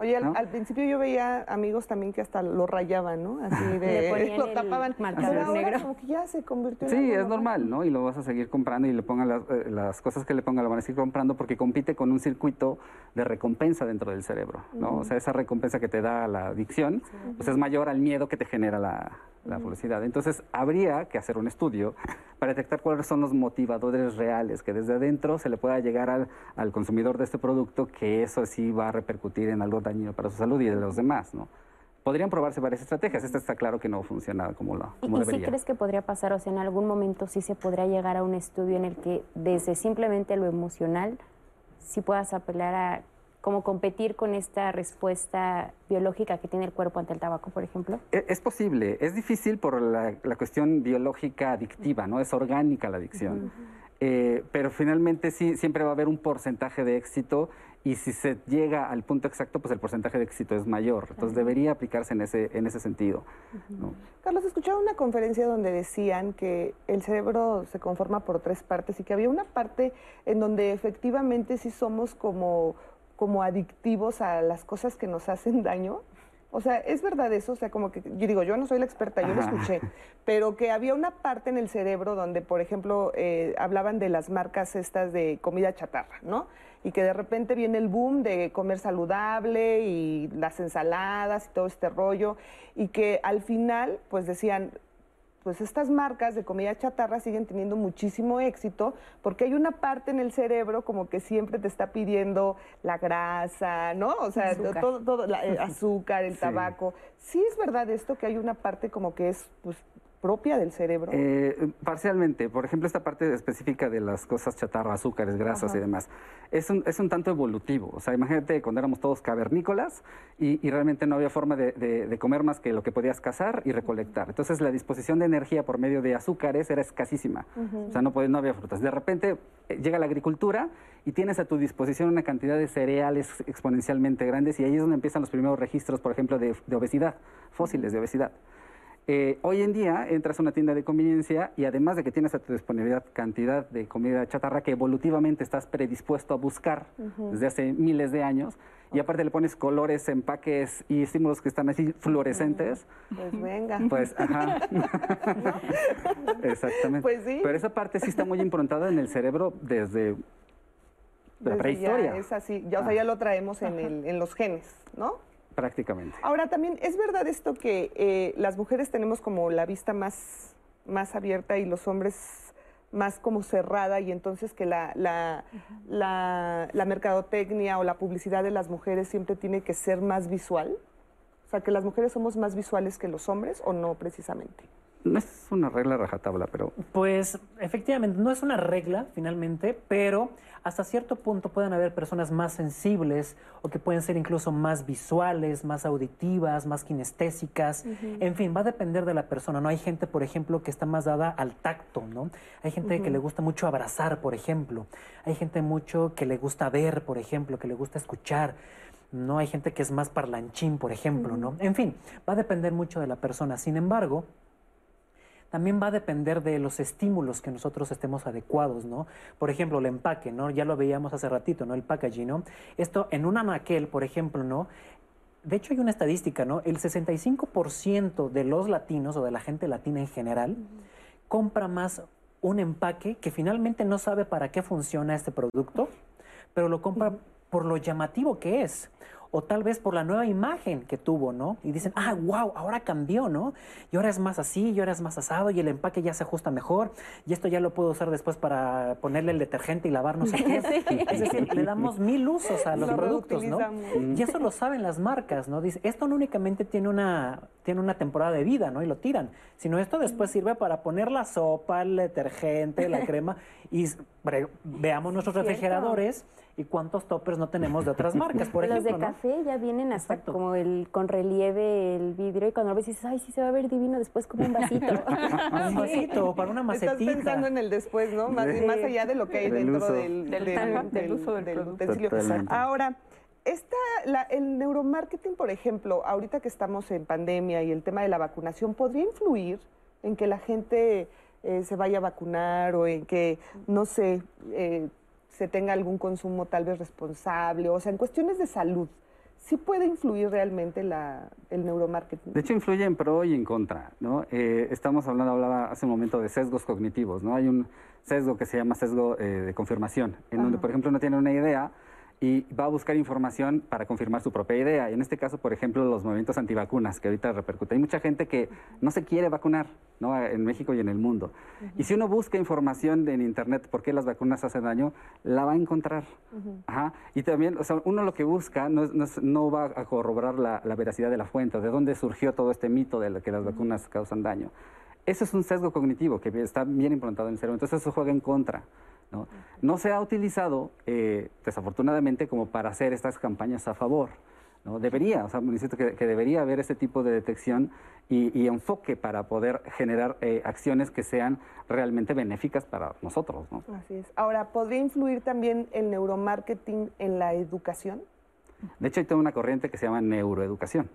Oye, al, principio yo veía amigos también que hasta lo rayaban, ¿no? Así de, lo tapaban. Pero ahora negro. como que ya se convirtió en Sí, es normal, ¿no? Y lo vas a seguir comprando y le pongan las, eh, las, cosas que le pongan, lo van a seguir comprando porque compite con un circuito de recompensa dentro del cerebro, ¿no? O sea, esa recompensa que te da la adicción, pues es mayor al miedo que te genera la, la felicidad. Entonces, habría que hacer un estudio para detectar cuáles son los motivadores reales, que desde adentro se le pueda llegar al, al, consumidor de este producto, que eso sí va a repercutir en algo dañino para su salud y de los demás, ¿no? Podrían probarse varias estrategias. Esta está claro que no funciona como, lo, como ¿Y, debería. ¿Y si crees que podría pasar, o sea, en algún momento sí se podría llegar a un estudio en el que desde simplemente lo emocional sí puedas apelar a como competir con esta respuesta biológica que tiene el cuerpo ante el tabaco, por ejemplo? E, es, posible, es difícil por la, cuestión biológica adictiva, ¿no? Es orgánica la adicción. Eh, pero finalmente sí, siempre va a haber un porcentaje de éxito y si se llega al punto exacto, pues el porcentaje de éxito es mayor. Entonces debería aplicarse en ese, en ese sentido. Carlos, escuchaba una conferencia donde decían que el cerebro se conforma por tres partes y que había una parte en donde efectivamente sí somos como como adictivos a las cosas que nos hacen daño. O sea, ¿es verdad eso? O sea, como que yo digo, yo no soy la experta, yo lo escuché, pero que había una parte en el cerebro donde, por ejemplo, eh, hablaban de las marcas estas de comida chatarra, ¿no? Y que de repente viene el boom de comer saludable y las ensaladas y todo este rollo, y que al final, pues decían, pues estas marcas de comida chatarra siguen teniendo muchísimo éxito porque hay una parte en el cerebro como que siempre te está pidiendo la grasa, ¿no? O sea, todo, todo el azúcar, el tabaco. Sí es verdad esto que hay una parte como que es pues propia del cerebro? Eh, parcialmente. Por ejemplo, esta parte específica de las cosas chatarra, azúcares, grasas y demás, es un, es un tanto evolutivo. O sea, imagínate cuando éramos todos cavernícolas y, realmente no había forma de, comer más que lo que podías cazar y recolectar. Entonces, la disposición de energía por medio de azúcares era escasísima. O sea, no, no había frutas. De repente eh, llega la agricultura y tienes a tu disposición una cantidad de cereales exponencialmente grandes y ahí es donde empiezan los primeros registros, por ejemplo, de, de obesidad, fósiles de obesidad. Eh, hoy en día entras a una tienda de conveniencia y además de que tienes a tu disponibilidad cantidad de comida chatarra que evolutivamente estás predispuesto a buscar desde hace miles de años, y aparte le pones colores, empaques y estímulos que están así fluorescentes. Pues venga. Pues, ajá. Exactamente. Pues sí. Pero esa parte sí está muy improntada en el cerebro desde la prehistoria. es así, ya, o sea, ya lo traemos en, el, en los genes, ¿no? Prácticamente. Ahora, también, ¿es verdad esto que eh, las mujeres tenemos como la vista más, más abierta y los hombres más como cerrada y entonces que la, la, la, mercadotecnia o la publicidad de las mujeres siempre tiene que ser más visual? O sea, que las mujeres somos más visuales que los hombres o no precisamente? No es una regla rajatabla, pero... Pues efectivamente, no es una regla finalmente, pero hasta cierto punto pueden haber personas más sensibles o que pueden ser incluso más visuales, más auditivas, más kinestésicas. En fin, va a depender de la persona, ¿no? Hay gente, por ejemplo, que está más dada al tacto, ¿no? Hay gente que le gusta mucho abrazar, por ejemplo. Hay gente mucho que le gusta ver, por ejemplo, que le gusta escuchar. No hay gente que es más parlanchín, por ejemplo, ¿no? En fin, va a depender mucho de la persona. Sin embargo, también va a depender de los estímulos que nosotros estemos adecuados, ¿no? Por ejemplo, el empaque, ¿no? Ya lo veíamos hace ratito, ¿no? El packaging, ¿no? Esto en un anaquel, por ejemplo, ¿no? De hecho, hay una estadística, ¿no? El 65% de los latinos o de la gente latina en general compra más un empaque que finalmente no sabe para qué funciona este producto, pero lo compra por lo llamativo que es o tal vez por la nueva imagen que tuvo, ¿no? Y dicen, ah, wow, ahora cambió, ¿no? Y ahora es más así, y ahora es más asado, y el empaque ya se ajusta mejor, y esto ya lo puedo usar después para ponerle el detergente y lavar no sé qué. Es decir, le damos mil usos a los productos, ¿no? Y eso lo saben las marcas, ¿no? Dice, esto no únicamente tiene una, tiene una temporada de vida, ¿no? Y lo tiran, sino esto después sirve para poner la sopa, el detergente, la crema, y veamos nuestros refrigeradores y cuántos toppers no tenemos de otras marcas, por ejemplo. Los de café ya vienen hasta como el con relieve el vidrio y cuando lo ves dices, ay, sí se va a ver divino después como un vasito. un vasito, para una macetita. Estás pensando en el después, ¿no? Más, allá de lo que hay dentro del, del, uso del, utensilio. Ahora, esta, la, el neuromarketing, por ejemplo, ahorita que estamos en pandemia y el tema de la vacunación, ¿podría influir en que la gente eh, se vaya a vacunar o en que, no sé, eh, se tenga algún consumo tal vez responsable, o sea, en cuestiones de salud, ¿sí puede influir realmente la, el neuromarketing? De hecho, influye en pro y en contra, ¿no? Eh, estamos hablando, hablaba hace un momento de sesgos cognitivos, ¿no? Hay un sesgo que se llama sesgo de confirmación, en donde, por ejemplo, uno tiene una idea, y va a buscar información para confirmar su propia idea. Y en este caso, por ejemplo, los movimientos antivacunas que ahorita repercuten. Hay mucha gente que no se quiere vacunar ¿no? en México y en el mundo. Y si uno busca información en Internet por qué las vacunas hacen daño, la va a encontrar. Ajá. Y también, o sea, uno lo que busca no, no, va a corroborar la, la, veracidad de la fuente, de dónde surgió todo este mito de que las vacunas causan daño. Ese es un sesgo cognitivo que está bien implantado en el cerebro. Entonces eso juega en contra. ¿no? se ha utilizado, eh, desafortunadamente, como para hacer estas campañas a favor. ¿no? Debería, o sea, que, que debería haber este tipo de detección y, enfoque para poder generar eh, acciones que sean realmente benéficas para nosotros. ¿no? Así es. Ahora, ¿podría influir también el neuromarketing en la educación? De hecho, hay toda una corriente que se llama neuroeducación.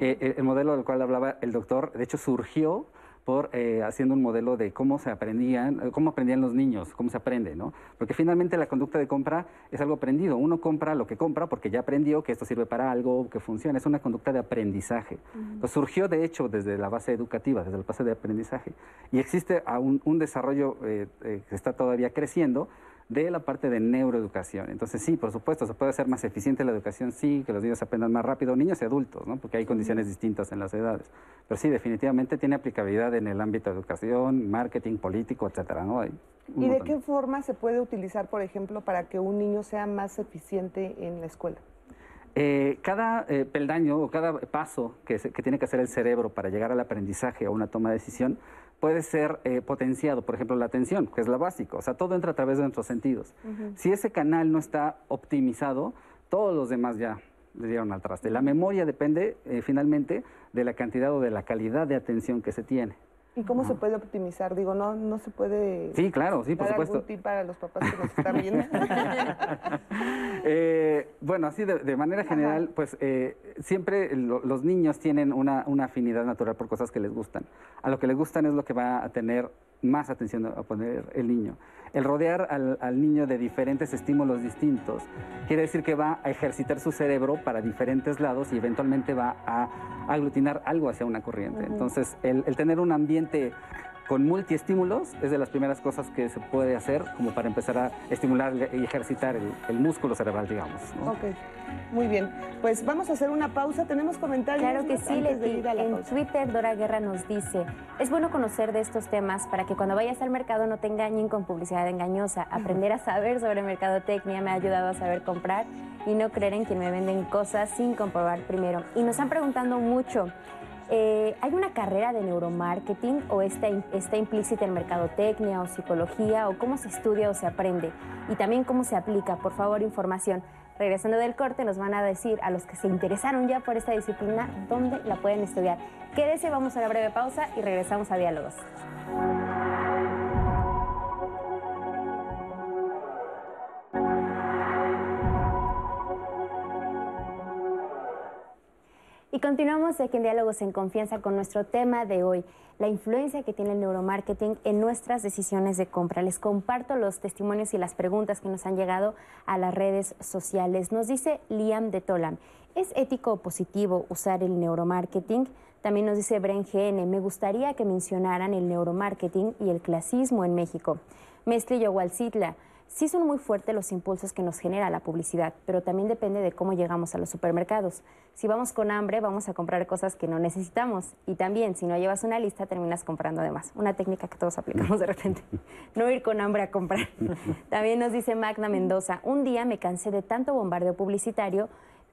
Eh, el modelo del cual hablaba el doctor, de hecho, surgió por eh, haciendo un modelo de cómo se aprendían, eh, cómo aprendían los niños, cómo se aprende, ¿no? Porque finalmente la conducta de compra es algo aprendido. Uno compra lo que compra porque ya aprendió que esto sirve para algo, que funciona. Es una conducta de aprendizaje. surgió, de hecho, desde la base educativa, desde la base de aprendizaje. Y existe un, un desarrollo eh, que está todavía creciendo de la parte de neuroeducación. Entonces, sí, por supuesto, se puede hacer más eficiente la educación, sí, que los niños aprendan más rápido, niños y adultos, ¿no? porque hay condiciones distintas en las edades. Pero sí, definitivamente tiene aplicabilidad en el ámbito de educación, marketing, político, etcétera. ¿no? ¿Y de qué forma se puede utilizar, por ejemplo, para que un niño sea más eficiente en la escuela? Eh, cada eh, peldaño o cada paso que, que, tiene que hacer el cerebro para llegar al aprendizaje o una toma de decisión puede ser eh, potenciado, por ejemplo, la atención, que es lo básico, o sea, todo entra a través de nuestros sentidos. Si ese canal no está optimizado, todos los demás ya le dieron al traste. La memoria depende eh, finalmente de la cantidad o de la calidad de atención que se tiene. ¿Y cómo se puede optimizar? Digo, no, no se puede. Sí, claro, sí, por supuesto. Algún tip para los papás que nos están viendo? eh, bueno, así de, manera general, pues eh, siempre los niños tienen una, una, afinidad natural por cosas que les gustan. A lo que les gustan es lo que va a tener más atención a poner el niño. El rodear al, niño de diferentes estímulos distintos quiere decir que va a ejercitar su cerebro para diferentes lados y eventualmente va a aglutinar algo hacia una corriente. Entonces, el, el tener un ambiente con multiestímulos es de las primeras cosas que se puede hacer como para empezar a estimular y ejercitar el, músculo cerebral, digamos. Ok, muy bien. Pues vamos a hacer una pausa. ¿Tenemos comentarios? Claro que sí, Leti. En Twitter, Dora Guerra nos dice, es bueno conocer de estos temas para que cuando vayas al mercado no te engañen con publicidad engañosa. Aprender a saber sobre mercadotecnia me ha ayudado a saber comprar y no creer en quien me venden cosas sin comprobar primero. Y nos han preguntado mucho, eh, ¿Hay una carrera de neuromarketing o está, está implícita en mercadotecnia o psicología o cómo se estudia o se aprende? Y también cómo se aplica, por favor, información. Regresando del corte nos van a decir a los que se interesaron ya por esta disciplina dónde la pueden estudiar. Quédese, vamos a una breve pausa y regresamos a Diálogos. Y continuamos aquí en Diálogos en Confianza con nuestro tema de hoy, la influencia que tiene el neuromarketing en nuestras decisiones de compra. Les comparto los testimonios y las preguntas que nos han llegado a las redes sociales. Nos dice Liam de Tolam, ¿es ético o positivo usar el neuromarketing? También nos dice Bren GN, me gustaría que mencionaran el neuromarketing y el clasismo en México. Mestre Yowalcitla, Sí son muy fuertes los impulsos que nos genera la publicidad, pero también depende de cómo llegamos a los supermercados. Si vamos con hambre, vamos a comprar cosas que no necesitamos. Y también, si no llevas una lista, terminas comprando de más. Una técnica que todos aplicamos de repente. No ir con hambre a comprar. También nos dice Magna Mendoza, un día me cansé de tanto bombardeo publicitario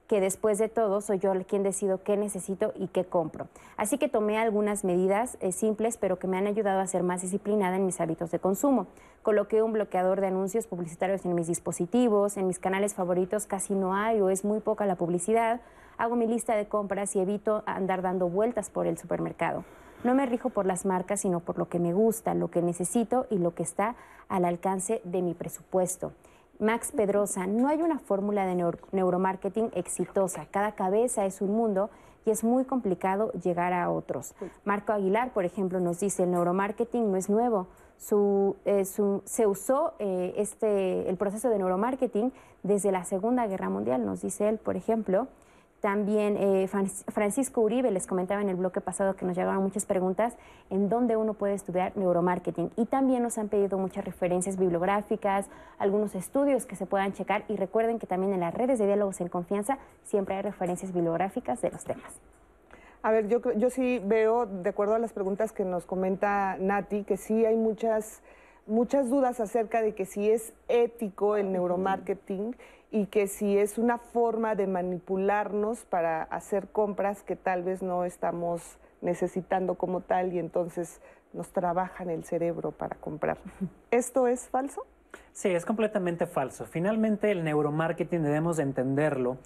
que después de todo soy yo quien decido qué necesito y qué compro. Así que tomé algunas medidas eh, simples, pero que me han ayudado a ser más disciplinada en mis hábitos de consumo. Coloqué un bloqueador de anuncios publicitarios en mis dispositivos, en mis canales favoritos casi no hay o es muy poca la publicidad. Hago mi lista de compras y evito andar dando vueltas por el supermercado. No me rijo por las marcas, sino por lo que me gusta, lo que necesito y lo que está al alcance de mi presupuesto. Max Pedrosa, no hay una fórmula de neuromarketing exitosa. Cada cabeza es un mundo y es muy complicado llegar a otros. Marco Aguilar, por ejemplo, nos dice, el neuromarketing no es nuevo. Eh, se usó eh, este, el proceso de neuromarketing desde la Segunda Guerra Mundial, nos dice él, por ejemplo. También eh, Francisco Uribe les comentaba en el bloque pasado que nos llegaron muchas preguntas en dónde uno puede estudiar neuromarketing. Y también nos han pedido muchas referencias bibliográficas, algunos estudios que se puedan checar. Y recuerden que también en las redes de diálogos en confianza siempre hay referencias bibliográficas de los temas. A ver, yo, yo sí veo, de acuerdo a las preguntas que nos comenta Nati, que sí hay muchas, muchas dudas acerca de que si es ético el neuromarketing y que si es una forma de manipularnos para hacer compras que tal vez no estamos necesitando como tal y entonces nos trabajan el cerebro para comprar. ¿Esto es falso? Sí, es completamente falso. Finalmente el neuromarketing debemos entenderlo,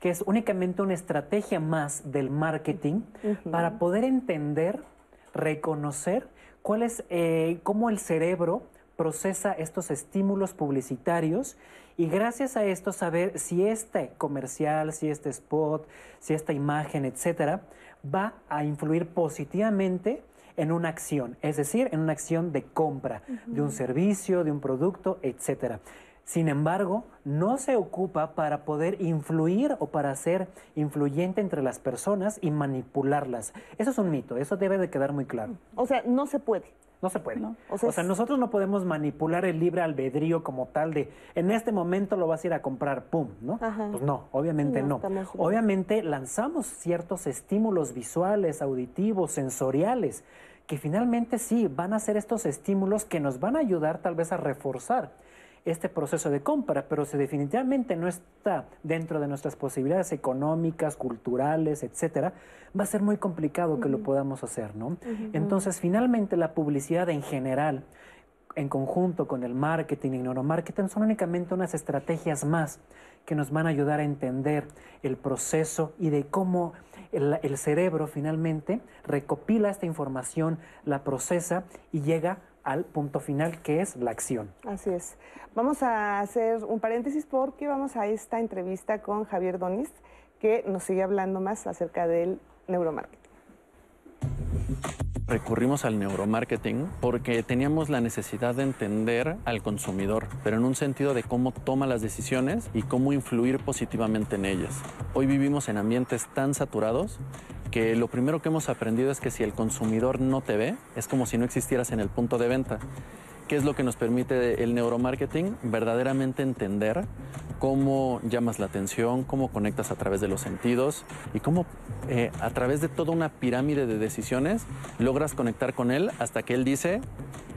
que es únicamente una estrategia más del marketing para poder entender, reconocer cuál es, eh, cómo el cerebro procesa estos estímulos publicitarios y gracias a esto saber si este comercial, si este spot, si esta imagen, etcétera, va a influir positivamente en una acción, es decir, en una acción de compra de un servicio, de un producto, etcétera. Sin embargo, no se ocupa para poder influir o para ser influyente entre las personas y manipularlas. Eso es un mito, eso debe de quedar muy claro. O sea, no se puede. No se puede. O, sea, nosotros no podemos manipular el libre albedrío como tal de en este momento lo vas a ir a comprar, pum, ¿no? Pues no, obviamente no. Obviamente lanzamos ciertos estímulos visuales, auditivos, sensoriales, que finalmente sí van a ser estos estímulos que nos van a ayudar tal vez a reforzar este proceso de compra, pero si definitivamente no está dentro de nuestras posibilidades económicas, culturales, etcétera, va a ser muy complicado que lo podamos hacer, ¿no? Entonces, finalmente la publicidad en general, en conjunto con el marketing y neuromarketing, son únicamente unas estrategias más que nos van a ayudar a entender el proceso y de cómo el, el cerebro finalmente recopila esta información, la procesa y llega al punto final que es la acción. Así es. Vamos a hacer un paréntesis porque vamos a esta entrevista con Javier Donis, que nos sigue hablando más acerca del neuromarketing. Recurrimos al neuromarketing porque teníamos la necesidad de entender al consumidor, pero en un sentido de cómo toma las decisiones y cómo influir positivamente en ellas. Hoy vivimos en ambientes tan saturados que lo primero que hemos aprendido es que si el consumidor no te ve, es como si no existieras en el punto de venta. ¿Qué es lo que nos permite el neuromarketing? Verdaderamente entender cómo llamas la atención, cómo conectas a través de los sentidos y cómo eh, a través de toda una pirámide de decisiones logras conectar con él hasta que él dice,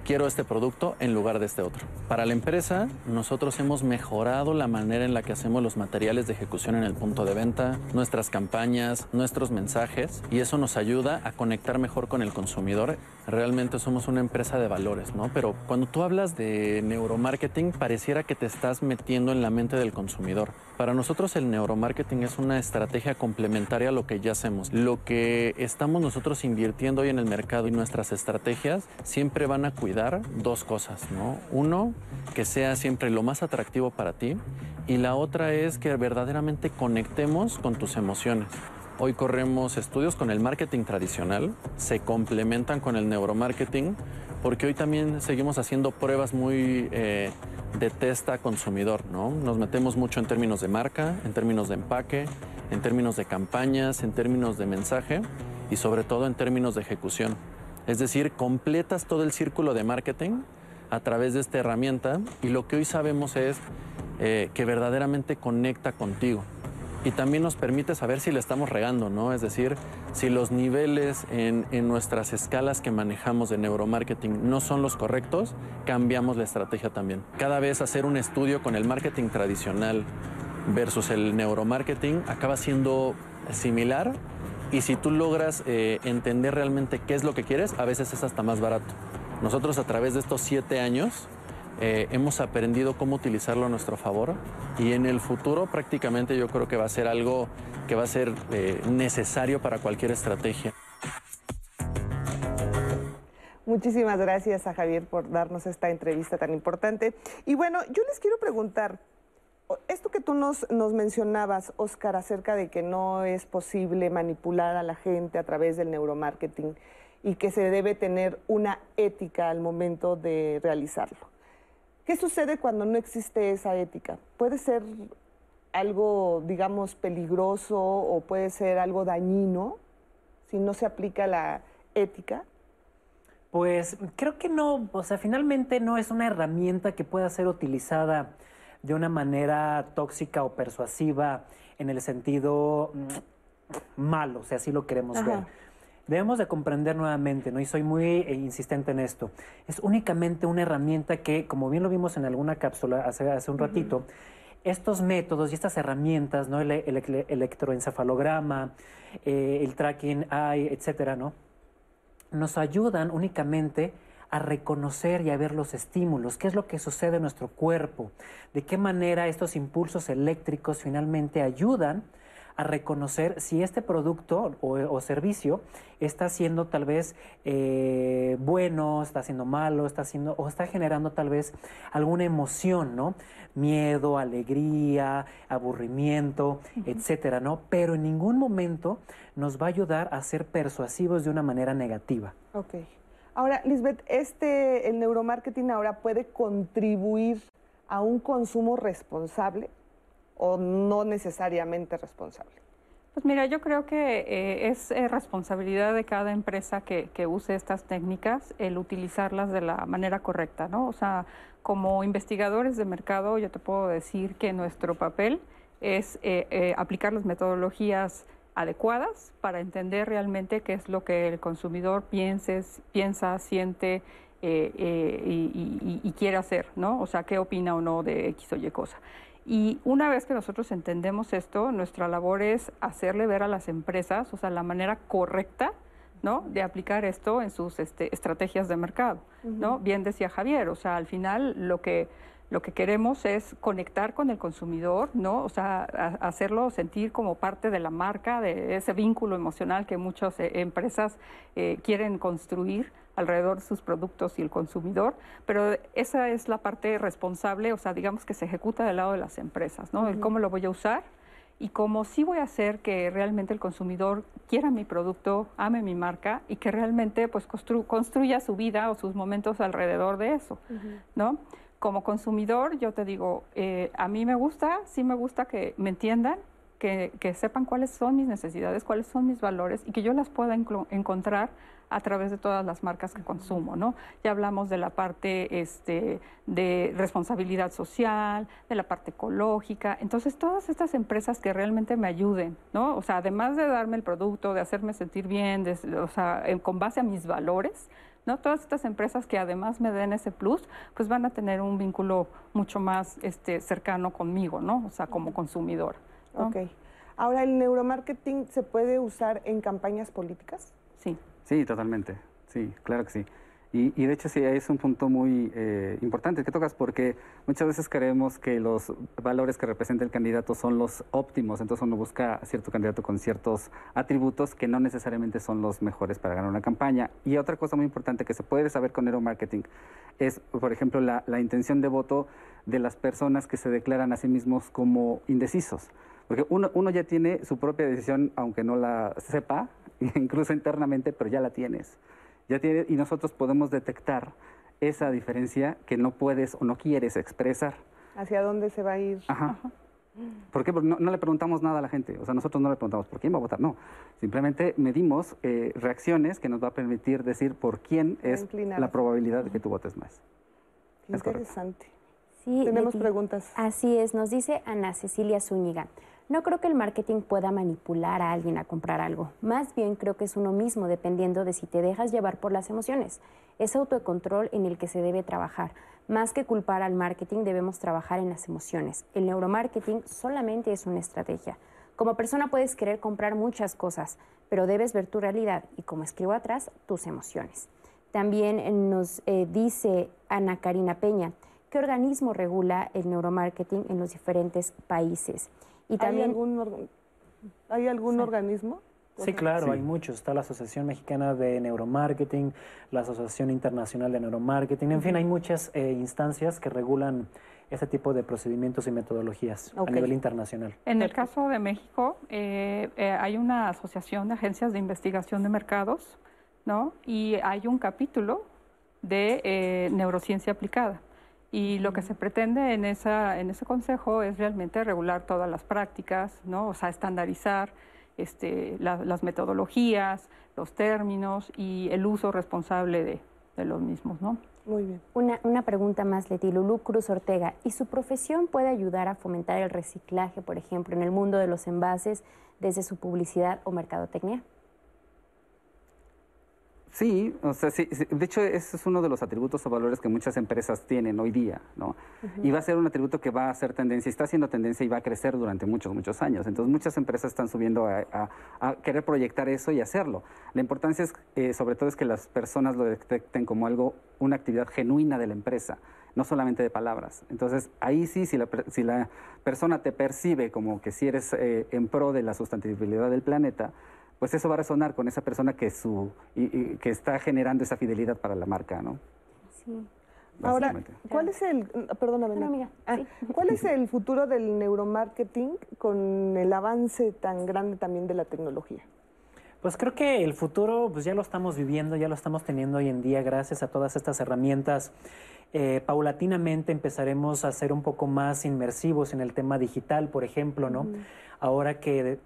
quiero este producto en lugar de este otro. Para la empresa, nosotros hemos mejorado la manera en la que hacemos los materiales de ejecución en el punto de venta, nuestras campañas, nuestros mensajes, y eso nos ayuda a conectar mejor con el consumidor. Realmente somos una empresa de valores, ¿no? Pero cuando tú hablas de neuromarketing, pareciera que te estás metiendo en la mente del consumidor. Para nosotros el neuromarketing es una estrategia complementaria a lo que ya hacemos. Lo que estamos nosotros invirtiendo hoy en el mercado y nuestras estrategias siempre van a cuidar dos cosas, ¿no? Uno, que sea siempre lo más atractivo para ti y la otra es que verdaderamente conectemos con tus emociones. Hoy corremos estudios con el marketing tradicional, se complementan con el neuromarketing, porque hoy también seguimos haciendo pruebas muy eh, de testa consumidor, ¿no? Nos metemos mucho en términos de marca, en términos de empaque, en términos de campañas, en términos de mensaje y sobre todo en términos de ejecución. Es decir, completas todo el círculo de marketing a través de esta herramienta y lo que hoy sabemos es eh, que verdaderamente conecta contigo y también nos permite saber si le estamos regando, ¿no? Es decir, si los niveles en, en, nuestras escalas que manejamos de neuromarketing no son los correctos, cambiamos la estrategia también. Cada vez hacer un estudio con el marketing tradicional versus el neuromarketing acaba siendo similar y si tú logras eh, entender realmente qué es lo que quieres, a veces es hasta más barato. Nosotros a través de estos siete años eh, hemos aprendido cómo utilizarlo a nuestro favor y en el futuro prácticamente yo creo que va a ser algo que va a ser eh, necesario para cualquier estrategia. Muchísimas gracias a Javier por darnos esta entrevista tan importante. Y bueno, yo les quiero preguntar, esto que tú nos, nos mencionabas, Oscar, acerca de que no es posible manipular a la gente a través del neuromarketing y que se debe tener una ética al momento de realizarlo. ¿Qué sucede cuando no existe esa ética? ¿Puede ser algo, digamos, peligroso o puede ser algo dañino si no se aplica la ética? Pues creo que no, o sea, finalmente no es una herramienta que pueda ser utilizada de una manera tóxica o persuasiva en el sentido mm, malo, si así lo queremos ver. Debemos de comprender nuevamente, ¿no? Y soy muy eh, insistente en esto. Es únicamente una herramienta que, como bien lo vimos en alguna cápsula hace, hace un ratito, estos métodos y estas herramientas, ¿no? El, electroencefalograma, eh, el tracking eye, etcétera, ¿no? Nos ayudan únicamente a reconocer y a ver los estímulos, qué es lo que sucede en nuestro cuerpo, de qué manera estos impulsos eléctricos finalmente ayudan a reconocer si este producto o, servicio está siendo tal vez eh, bueno, está siendo malo, está siendo o está generando tal vez alguna emoción, ¿no? Miedo, alegría, aburrimiento, etcétera, ¿no? Pero en ningún momento nos va a ayudar a ser persuasivos de una manera negativa. Ok. Ahora, Lisbeth, este, el neuromarketing ahora puede contribuir a un consumo responsable o no necesariamente responsable. Pues mira, yo creo que eh, es eh, responsabilidad de cada empresa que, use estas técnicas el utilizarlas de la manera correcta, ¿no? O sea, como investigadores de mercado, yo te puedo decir que nuestro papel es eh, aplicar las metodologías adecuadas para entender realmente qué es lo que el consumidor piense, piensa, siente eh, eh, y, quiere hacer, ¿no? O sea, qué opina o no de X o Y cosa. Y una vez que nosotros entendemos esto, nuestra labor es hacerle ver a las empresas, o sea, la manera correcta, ¿no? De aplicar esto en sus este, estrategias de mercado, ¿no? Bien decía Javier, o sea, al final lo que lo que queremos es conectar con el consumidor, ¿no? O sea, hacerlo sentir como parte de la marca, de ese vínculo emocional que muchas eh, empresas eh, quieren construir alrededor de sus productos y el consumidor, pero esa es la parte responsable, o sea, digamos que se ejecuta del lado de las empresas, ¿no? El cómo lo voy a usar y cómo sí voy a hacer que realmente el consumidor quiera mi producto, ame mi marca y que realmente pues construya su vida o sus momentos alrededor de eso, ¿no? Como consumidor, yo te digo, eh, a mí me gusta, sí me gusta que me entiendan, que, sepan cuáles son mis necesidades, cuáles son mis valores y que yo las pueda encontrar a través de todas las marcas que consumo, ¿no? Ya hablamos de la parte este, de responsabilidad social, de la parte ecológica, entonces todas estas empresas que realmente me ayuden, ¿no? O sea, además de darme el producto, de hacerme sentir bien, o sea, con base a mis valores, ¿no? Todas estas empresas que además me den ese plus, pues van a tener un vínculo mucho más este, cercano conmigo, ¿no? O sea, como consumidor. Ok. Ahora, ¿el neuromarketing se puede usar en campañas políticas? Sí. Sí, totalmente. Sí, claro que sí. Y, de hecho sí, es un punto muy eh, importante que tocas porque muchas veces creemos que los valores que representa el candidato son los óptimos, entonces uno busca a cierto candidato con ciertos atributos que no necesariamente son los mejores para ganar una campaña. Y otra cosa muy importante que se puede saber con neuromarketing es, por ejemplo, la, intención de voto de las personas que se declaran a sí mismos como indecisos. Porque uno, uno ya tiene su propia decisión, aunque no la sepa, incluso internamente, pero ya la tienes ya tiene, y nosotros podemos detectar esa diferencia que no puedes o no quieres expresar. ¿Hacia dónde se va a ir? Ajá. ¿Por qué? Porque no, le preguntamos nada a la gente. O sea, nosotros no le preguntamos por quién va a votar. No. Simplemente medimos eh, reacciones que nos va a permitir decir por quién es la probabilidad de que tú votes más. interesante. Sí, Tenemos preguntas. Así es, nos dice Ana Cecilia Zúñiga. No creo que el marketing pueda manipular a alguien a comprar algo. Más bien creo que es uno mismo dependiendo de si te dejas llevar por las emociones. Es autocontrol en el que se debe trabajar. Más que culpar al marketing, debemos trabajar en las emociones. El neuromarketing solamente es una estrategia. Como persona puedes querer comprar muchas cosas, pero debes ver tu realidad y, como escribo atrás, tus emociones. También nos eh, dice Ana Karina Peña, ¿qué organismo regula el neuromarketing en los diferentes países? Y también, ¿Hay algún, organismo? Sí, claro, hay muchos. Está la Asociación Mexicana de Neuromarketing, la Asociación Internacional de Neuromarketing, en fin, hay muchas eh, instancias que regulan ese tipo de procedimientos y metodologías a nivel internacional. En el caso de México, eh, eh, hay una asociación de agencias de investigación de mercados, ¿no? Y hay un capítulo de neurociencia aplicada. Y lo que se pretende en, esa, en ese consejo es realmente regular todas las prácticas, ¿no? O sea, estandarizar este, las metodologías, los términos y el uso responsable de, de los mismos, ¿no? Muy bien. Una, una pregunta más, Leti. Lulú Cruz Ortega. ¿Y su profesión puede ayudar a fomentar el reciclaje, por ejemplo, en el mundo de los envases desde su publicidad o mercadotecnia? Sí, o sea, sí, de hecho ese es uno de los atributos o valores que muchas empresas tienen hoy día, ¿no? Y va a ser un atributo que va a ser tendencia, está haciendo tendencia y va a crecer durante muchos, muchos años. Entonces muchas empresas están subiendo a, querer proyectar eso y hacerlo. La importancia es, eh, sobre todo, es que las personas lo detecten como algo, una actividad genuina de la empresa, no solamente de palabras. Entonces ahí sí, si la, si la persona te percibe como que si eres eh, en pro de la sustentabilidad del planeta, pues eso va a resonar con esa persona que, su, y, que está generando esa fidelidad para la marca, ¿no? Sí. Ahora, ¿cuál es el, perdóname, ah, ¿cuál es el futuro del neuromarketing con el avance tan grande también de la tecnología? Pues creo que el futuro, pues ya lo estamos viviendo, ya lo estamos teniendo hoy en día gracias a todas estas herramientas. Eh, paulatinamente empezaremos a ser un poco más inmersivos en el tema digital, por ejemplo, ¿no? Ahora que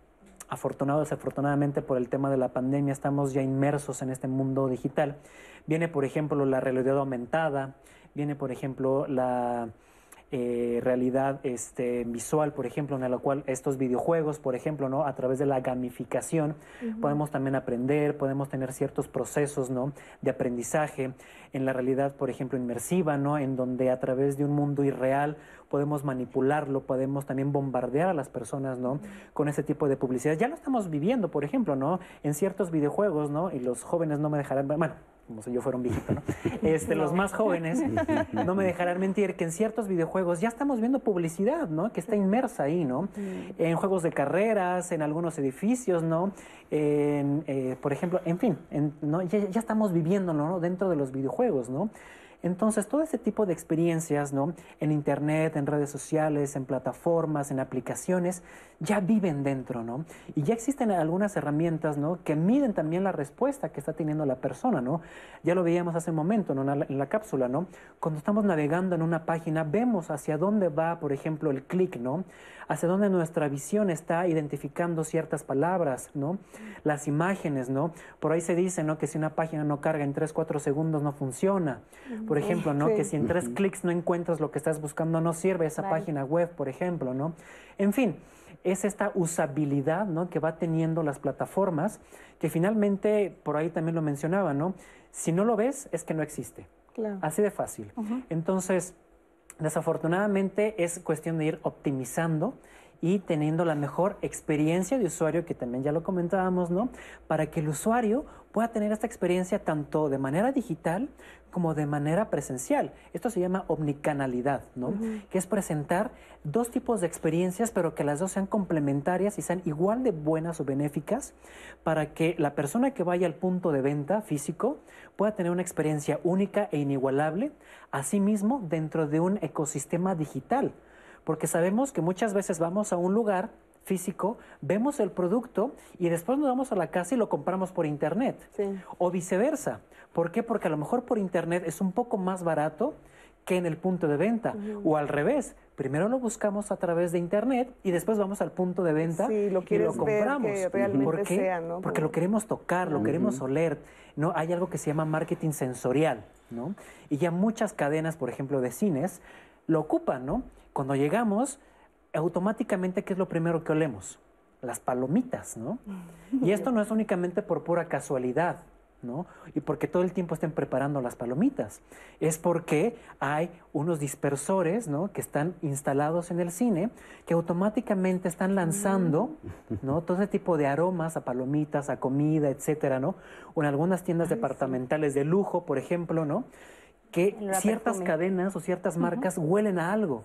afortunados, desafortunadamente por el tema de la pandemia, estamos ya inmersos en este mundo digital. Viene, por ejemplo, la realidad aumentada, viene, por ejemplo, la eh, realidad este, visual, por ejemplo, en la cual estos videojuegos, por ejemplo, ¿no? a través de la gamificación, podemos también aprender, podemos tener ciertos procesos ¿no? de aprendizaje en la realidad, por ejemplo, inmersiva, ¿no? en donde a través de un mundo irreal podemos manipularlo, podemos también bombardear a las personas ¿no? con ese tipo de publicidad. Ya lo estamos viviendo, por ejemplo, ¿no? en ciertos videojuegos, ¿no? y los jóvenes no me dejarán, bueno, como si yo fuera un viejito, ¿no? Este, Los más jóvenes no me dejarán mentir que en ciertos videojuegos ya estamos viendo publicidad, ¿no? Que está inmersa ahí, ¿no? En juegos de carreras, en algunos edificios, ¿no? En, eh, por ejemplo, en fin, ¿no? Ya, ya, estamos viviendo, ¿no? Dentro de los videojuegos, ¿no? Entonces, todo ese tipo de experiencias, ¿no? En Internet, en redes sociales, en plataformas, en aplicaciones, ya viven dentro, ¿no? Y ya existen algunas herramientas, ¿no? Que miden también la respuesta que está teniendo la persona, ¿no? Ya lo veíamos hace un momento, ¿no? En la, cápsula, ¿no? Cuando estamos navegando en una página, vemos hacia dónde va, por ejemplo, el clic, ¿no? Hacia dónde nuestra visión está identificando ciertas palabras, ¿no? Las imágenes, ¿no? Por ahí se dice, ¿no? Que si una página no carga en 3, 4 segundos no funciona. Por ejemplo, ¿no? Que si en tres clics no encuentras lo que estás buscando, no sirve esa página web, por ejemplo, ¿no? En fin, es esta usabilidad ¿no? que va teniendo las plataformas, que finalmente, por ahí también lo mencionaba, ¿no? Si no lo ves, es que no existe. Así de fácil. Entonces, desafortunadamente es cuestión de ir optimizando y teniendo la mejor experiencia de usuario, que también ya lo comentábamos, ¿no? Para que el usuario pueda tener esta experiencia tanto de manera digital como de manera presencial. Esto se llama omnicanalidad, ¿no? Que es presentar dos tipos de experiencias, pero que las dos sean complementarias y sean igual de buenas o benéficas para que la persona que vaya al punto de venta físico pueda tener una experiencia única e inigualable, asimismo dentro de un ecosistema digital porque sabemos que muchas veces vamos a un lugar físico, vemos el producto y después nos vamos a la casa y lo compramos por internet. O viceversa. ¿Por qué? Porque a lo mejor por internet es un poco más barato que en el punto de venta. O al revés, primero lo buscamos a través de internet y después vamos al punto de venta y lo compramos. ¿Por qué? Porque lo queremos tocar, lo queremos oler. ¿no? Hay algo que se llama marketing sensorial, ¿no? Y ya muchas cadenas, por ejemplo, de cines, lo ocupan, ¿no? Cuando llegamos, automáticamente, ¿qué es lo primero que olemos? Las palomitas, ¿no? Y esto no es únicamente por pura casualidad. ¿no? Y porque todo el tiempo estén preparando las palomitas. Es porque hay unos dispersores, ¿no? Que están instalados en el cine que automáticamente están lanzando, ¿no? Todo ese tipo de aromas a palomitas, a comida, etcétera, ¿no? O en algunas tiendas departamentales de lujo, por ejemplo, ¿no? Que ciertas cadenas o ciertas marcas huelen a algo.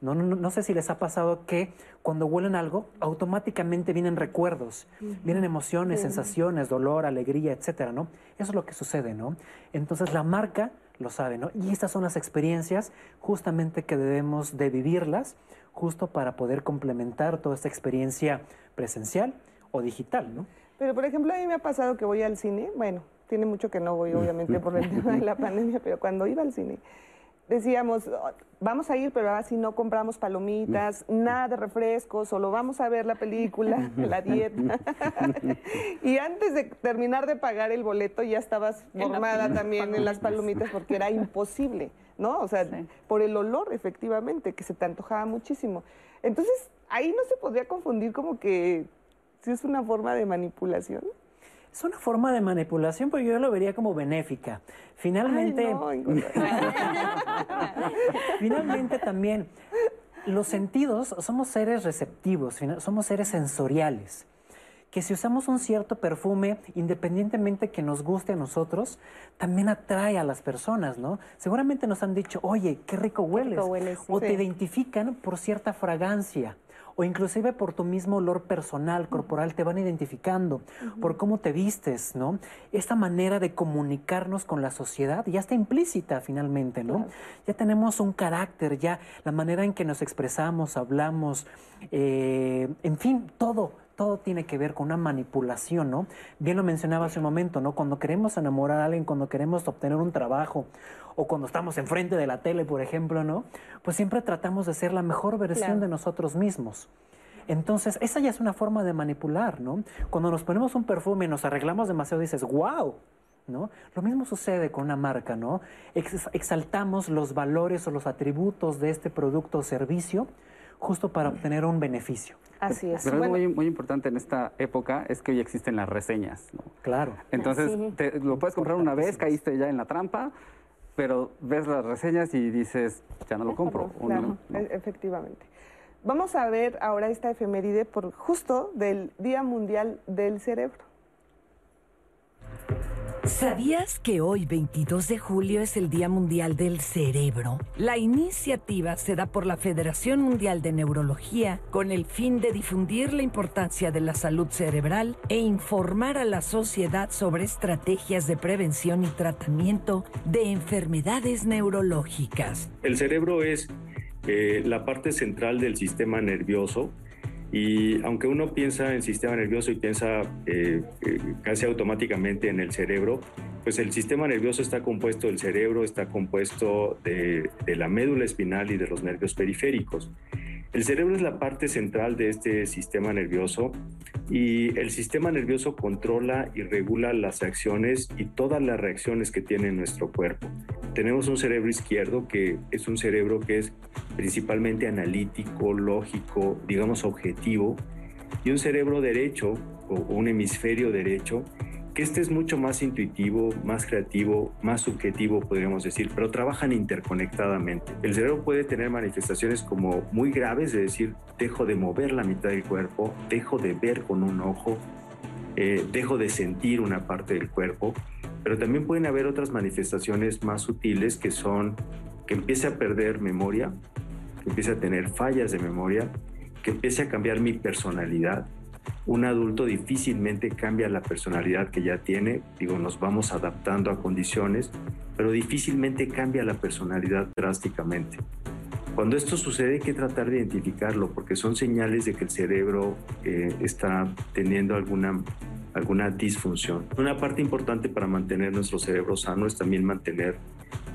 No, no, no, sé si les ha pasado que cuando huelen algo, automáticamente vienen recuerdos, vienen emociones, sensaciones, dolor, alegría, etcétera, ¿no? Eso es lo que sucede, ¿no? Entonces la marca lo sabe, ¿no? Y estas son las experiencias justamente que debemos de vivirlas justo para poder complementar toda esta experiencia presencial o digital, ¿no? Pero, por ejemplo, a mí me ha pasado que voy al cine, bueno, tiene mucho que no voy, obviamente, por el tema de la pandemia, pero cuando iba al cine, decíamos, oh, vamos a ir, pero así no compramos palomitas, nada de refrescos, solo vamos a ver la película, la dieta. y antes de terminar de pagar el boleto ya estabas formada también en las palomitas porque era imposible, ¿no? O sea, por el olor, efectivamente, que se te antojaba muchísimo. Entonces, ahí no se podría confundir como que si es una forma de manipulación. Es una forma de manipulación, pero yo lo vería como benéfica. Finalmente, finalmente también los sentidos somos seres receptivos, somos seres sensoriales que si usamos un cierto perfume, independientemente que nos guste a nosotros, también atrae a las personas, ¿no? Seguramente nos han dicho, oye, qué rico hueles. o te identifican por cierta fragancia o inclusive por tu mismo olor personal, corporal, te van identificando, por cómo te vistes, ¿no? Esta manera de comunicarnos con la sociedad ya está implícita finalmente, ¿no? Ya tenemos un carácter, ya la manera en que nos expresamos, hablamos, eh, en fin, todo todo tiene que ver con una manipulación, ¿no? Bien lo mencionaba hace un momento, ¿no? Cuando queremos enamorar a alguien, cuando queremos obtener un trabajo o cuando estamos enfrente de la tele, por ejemplo, ¿no? Pues siempre tratamos de ser la mejor versión de nosotros mismos. Entonces, esa ya es una forma de manipular, ¿no? Cuando nos ponemos un perfume y nos arreglamos demasiado, dices, wow, ¿no? Lo mismo sucede con una marca, ¿no? exaltamos los valores o los atributos de este producto o servicio justo para obtener un beneficio. Así es. Pero algo muy, importante en esta época es que hoy existen las reseñas, ¿no? Claro. Entonces, lo puedes comprar una vez, caíste ya en la trampa, pero ves las reseñas y dices, ya no lo compro. Claro, e-, efectivamente. Vamos a ver ahora esta efeméride por justo del Día Mundial del Cerebro. ¿Sabías que hoy 22 de julio es el Día Mundial del Cerebro? La iniciativa se da por la Federación Mundial de Neurología con el fin de difundir la importancia de la salud cerebral e informar a la sociedad sobre estrategias de prevención y tratamiento de enfermedades neurológicas. El cerebro es eh, la parte central del sistema nervioso y aunque uno piensa en sistema nervioso y piensa eh, eh, casi automáticamente en el cerebro, pues el sistema nervioso está compuesto del cerebro, está compuesto de, de la médula espinal y de los nervios periféricos. El cerebro es la parte central de este sistema nervioso y el sistema nervioso controla y regula las acciones y todas las reacciones que tiene nuestro cuerpo. Tenemos un cerebro izquierdo que es un cerebro que es principalmente analítico, lógico, digamos objetivo, y un cerebro derecho o un hemisferio derecho que este es mucho más intuitivo, más creativo, más subjetivo, podríamos decir, pero trabajan interconectadamente. El cerebro puede tener manifestaciones como muy graves, de decir, dejo de mover la mitad del cuerpo, dejo de ver con un ojo, eh, dejo de sentir una parte del cuerpo, pero también pueden haber otras manifestaciones más sutiles que son que empiece a perder memoria, que empiece a tener fallas de memoria, que empiece a cambiar mi personalidad, un adulto difícilmente cambia la personalidad que ya tiene, digo, nos vamos adaptando a condiciones, pero difícilmente cambia la personalidad drásticamente. Cuando esto sucede hay que tratar de identificarlo porque son señales de que el cerebro eh, está teniendo alguna alguna disfunción. Una parte importante para mantener nuestro cerebro sano es también mantener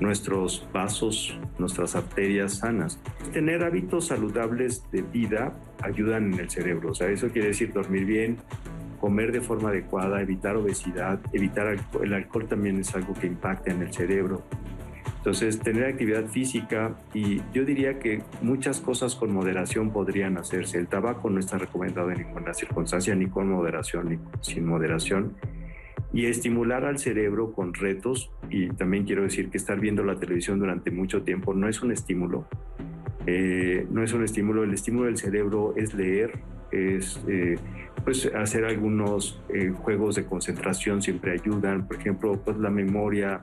nuestros vasos, nuestras arterias sanas. Tener hábitos saludables de vida ayudan en el cerebro. O sea, eso quiere decir dormir bien, comer de forma adecuada, evitar obesidad, evitar el alcohol también es algo que impacta en el cerebro. Entonces, tener actividad física y yo diría que muchas cosas con moderación podrían hacerse. El tabaco no está recomendado en ninguna circunstancia, ni con moderación, ni sin moderación. Y estimular al cerebro con retos, y también quiero decir que estar viendo la televisión durante mucho tiempo no es un estímulo. Eh, no es un estímulo, el estímulo del cerebro es leer, es eh, pues hacer algunos eh, juegos de concentración siempre ayudan, por ejemplo, pues la memoria,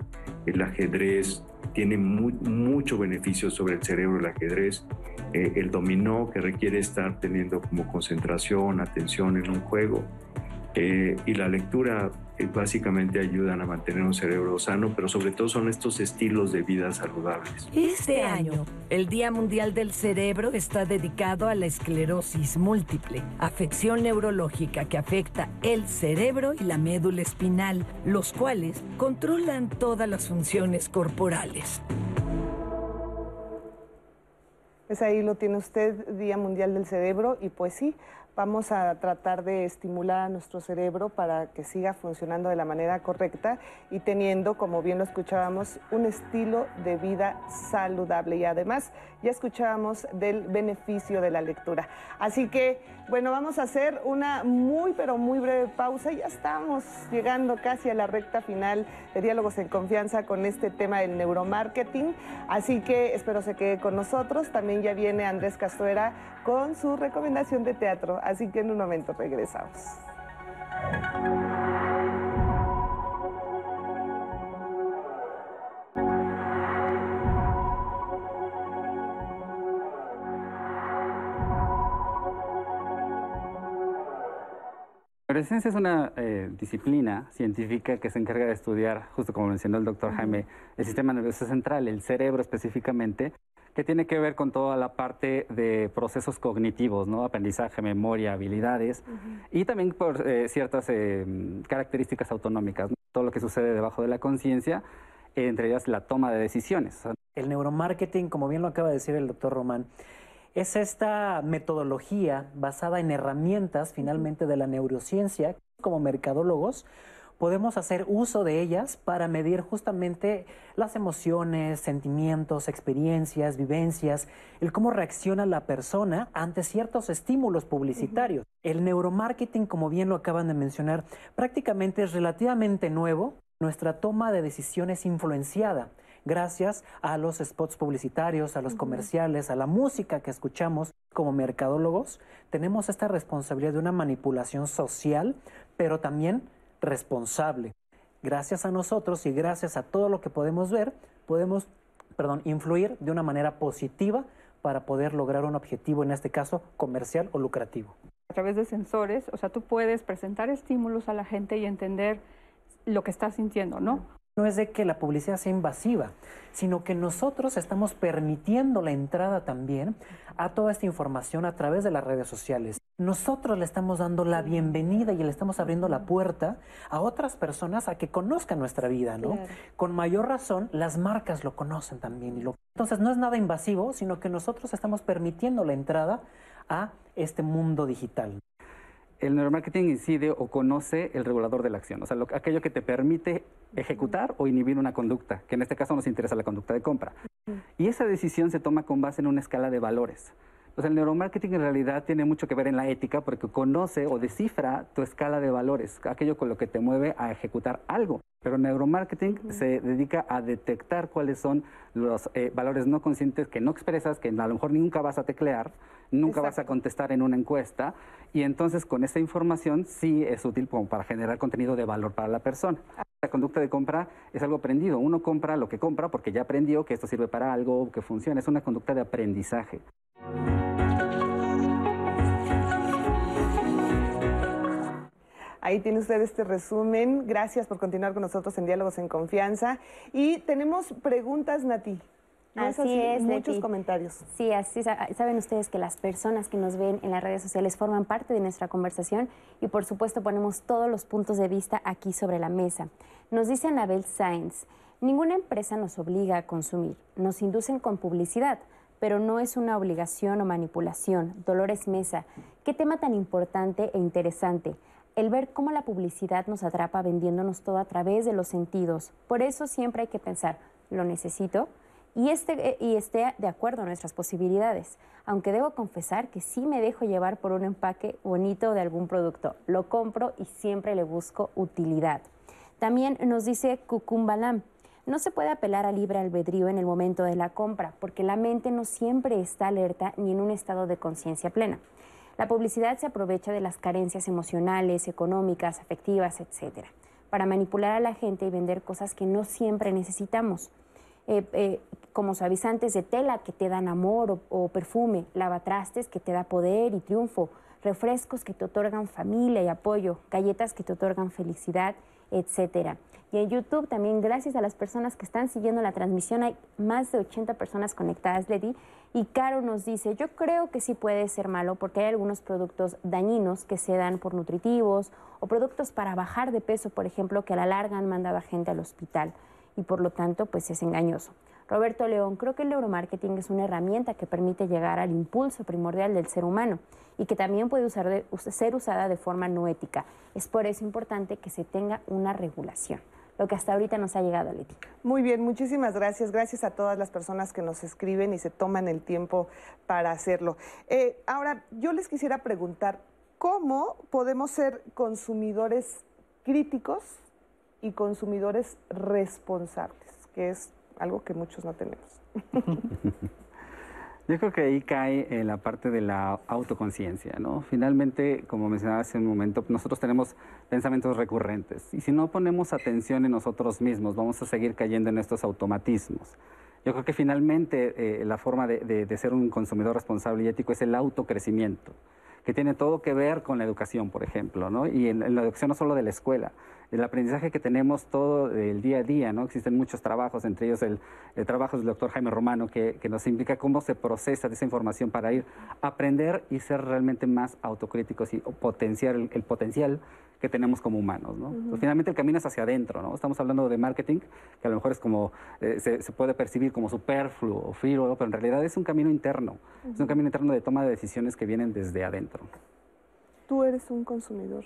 el ajedrez, tiene mucho beneficio sobre el cerebro el ajedrez, el dominó que requiere estar teniendo como concentración, atención en un juego, eh, y la lectura eh, básicamente ayudan a mantener un cerebro sano, pero sobre todo son estos estilos de vida saludables. Este año, el Día Mundial del Cerebro está dedicado a la esclerosis múltiple, afección neurológica que afecta el cerebro y la médula espinal, los cuales controlan todas las funciones corporales. Pues ahí lo tiene usted, Día Mundial del Cerebro, y pues sí, vamos a tratar de estimular a nuestro cerebro para que siga funcionando de la manera correcta y teniendo, como bien lo escuchábamos, un estilo de vida saludable. Y además ya escuchábamos del beneficio de la lectura. Así que, bueno, vamos a hacer una muy, pero muy breve pausa. Ya estamos llegando casi a la recta final de Diálogos en Confianza con este tema del neuromarketing. Así que espero se quede con nosotros. También ya viene Andrés Castuera con su recomendación de teatro. Así que en un momento regresamos. La neurociencia es una eh, disciplina científica que se encarga de estudiar, justo como mencionó el doctor Jaime, el sistema nervioso central, el cerebro específicamente, que tiene que ver con toda la parte de procesos cognitivos, ¿no? aprendizaje, memoria, habilidades, y también por eh, ciertas eh, características autonómicas, todo lo que sucede debajo de la conciencia, entre ellas la toma de decisiones. El neuromarketing, como bien lo acaba de decir el doctor Román, es esta metodología basada en herramientas finalmente de la neurociencia, como mercadólogos, podemos hacer uso de ellas para medir justamente las emociones, sentimientos, experiencias, vivencias, el cómo reacciona la persona ante ciertos estímulos publicitarios. El neuromarketing, como bien lo acaban de mencionar, prácticamente es relativamente nuevo. Nuestra toma de decisiones influenciada gracias a los spots publicitarios, a los comerciales, a la música que escuchamos como mercadólogos, tenemos esta responsabilidad de una manipulación social, pero también responsable. Gracias a nosotros y gracias a todo lo que podemos ver, podemos, perdón, influir de una manera positiva para poder lograr un objetivo, en este caso comercial o lucrativo. A través de sensores, o sea, tú puedes presentar estímulos a la gente y entender lo que está sintiendo, ¿no? No es de que la publicidad sea invasiva, sino que nosotros estamos permitiendo la entrada también a toda esta información a través de las redes sociales. Nosotros le estamos dando la bienvenida y le estamos abriendo la puerta a otras personas a que conozcan nuestra vida, ¿no? Con mayor razón, las marcas lo conocen también. Y lo... Entonces, no es nada invasivo, sino que nosotros estamos permitiendo la entrada a este mundo digital el neuromarketing incide o conoce el regulador de la acción, o sea, aquello que te permite ejecutar o inhibir una conducta, que en este caso nos interesa la conducta de compra. Y esa decisión se toma con base en una escala de valores. Entonces, el neuromarketing en realidad tiene mucho que ver en la ética porque conoce o descifra tu escala de valores, aquello con lo que te mueve a ejecutar algo. Pero el neuromarketing se dedica a detectar cuáles son los eh, valores no conscientes que no expresas, que a lo mejor nunca vas a teclear, nunca vas a contestar en una encuesta, y entonces con esa información sí es útil como para generar contenido de valor para la persona. La conducta de compra es algo aprendido. Uno compra lo que compra porque ya aprendió que esto sirve para algo, que funciona. Es una conducta de aprendizaje. Ahí tiene usted este resumen. Gracias por continuar con nosotros en Diálogos en Confianza. Y tenemos preguntas, Nati. Así, es, muchos comentarios. Sí, así saben ustedes que las personas que nos ven en las redes sociales forman parte de nuestra conversación y por supuesto ponemos todos los puntos de vista aquí sobre la mesa. Nos dice Anabel Sainz, ninguna empresa nos obliga a consumir, nos inducen con publicidad pero no es una obligación o manipulación. Dolores Mesa, qué tema tan importante e interesante el ver cómo la publicidad nos atrapa vendiéndonos todo a través de los sentidos. Por eso siempre hay que pensar, ¿lo necesito? Y, este, y esté de acuerdo a nuestras posibilidades. Aunque debo confesar que sí me dejo llevar por un empaque bonito de algún producto. Lo compro y siempre le busco utilidad. También nos dice Cucumbalam, no se puede apelar al libre albedrío en el momento de la compra, porque la mente no siempre está alerta ni en un estado de conciencia plena. La publicidad se aprovecha de las carencias emocionales, económicas, afectivas, etc., para manipular a la gente y vender cosas que no siempre necesitamos. Eh, eh, como suavizantes de tela que te dan amor o, perfume, lavatrastes que te da poder y triunfo, refrescos que te otorgan familia y apoyo, galletas que te otorgan felicidad, etcétera. Y en YouTube también, gracias a las personas que están siguiendo la transmisión, hay más de 80 personas conectadas, Lady. Y Caro nos dice, yo creo que sí puede ser malo porque hay algunos productos dañinos que se dan por nutritivos o productos para bajar de peso, por ejemplo, que a la larga han mandado a gente al hospital y por lo tanto pues es engañoso. Roberto León, creo que el neuromarketing es una herramienta que permite llegar al impulso primordial del ser humano y que también puede ser usada de forma no ética. Es por eso importante que se tenga una regulación lo que hasta ahorita nos ha llegado, Leti. Muy bien, muchísimas gracias. Gracias a todas las personas que nos escriben y se toman el tiempo para hacerlo. Eh, ahora, yo les quisiera preguntar, ¿cómo podemos ser consumidores críticos y consumidores responsables? Que es algo que muchos no tenemos. Yo creo que ahí cae en la parte de la autoconciencia, ¿no? Finalmente, como mencionaba hace un momento, nosotros tenemos pensamientos recurrentes y si no ponemos atención en nosotros mismos, vamos a seguir cayendo en estos automatismos. Yo creo que finalmente eh, la forma de, de ser un consumidor responsable y ético es el autocrecimiento que tiene todo que ver con la educación, por ejemplo, ¿no? Y en, la educación no solo de la escuela, el aprendizaje que tenemos todo el día a día, ¿no? Existen muchos trabajos, entre ellos el, trabajo del doctor Jaime Romano, que, nos implica cómo se procesa esa información para ir a aprender y ser realmente más autocríticos y potenciar el potencial que tenemos como humanos. ¿no? Pues, finalmente el camino es hacia adentro. ¿no? Estamos hablando de marketing, que a lo mejor es como, eh, se, puede percibir como superfluo o frívolo, pero en realidad es un camino interno. Es un camino interno de toma de decisiones que vienen desde adentro. Tú eres un consumidor.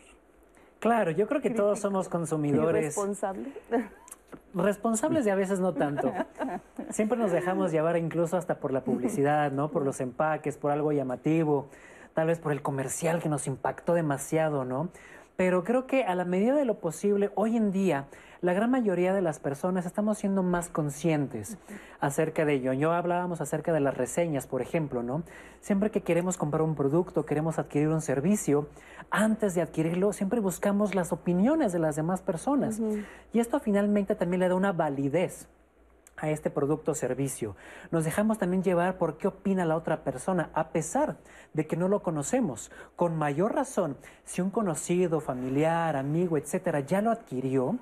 Claro, yo creo que todos somos consumidores. ¿Responsables? Responsables y a veces no tanto. Siempre nos dejamos llevar incluso hasta por la publicidad, ¿no? Por los empaques, por algo llamativo, tal vez por el comercial que nos impactó demasiado, ¿no? pero creo que a la medida de lo posible, hoy en día, la gran mayoría de las personas estamos siendo más conscientes acerca de ello. Yo hablábamos acerca de las reseñas, por ejemplo, ¿no? Siempre que queremos comprar un producto, queremos adquirir un servicio, antes de adquirirlo, siempre buscamos las opiniones de las demás personas. Y esto finalmente también le da una validez a este producto o servicio. Nos dejamos también llevar por qué opina la otra persona, a pesar de que no lo conocemos. Con mayor razón, si un conocido, familiar, amigo, etcétera, ya lo adquirió,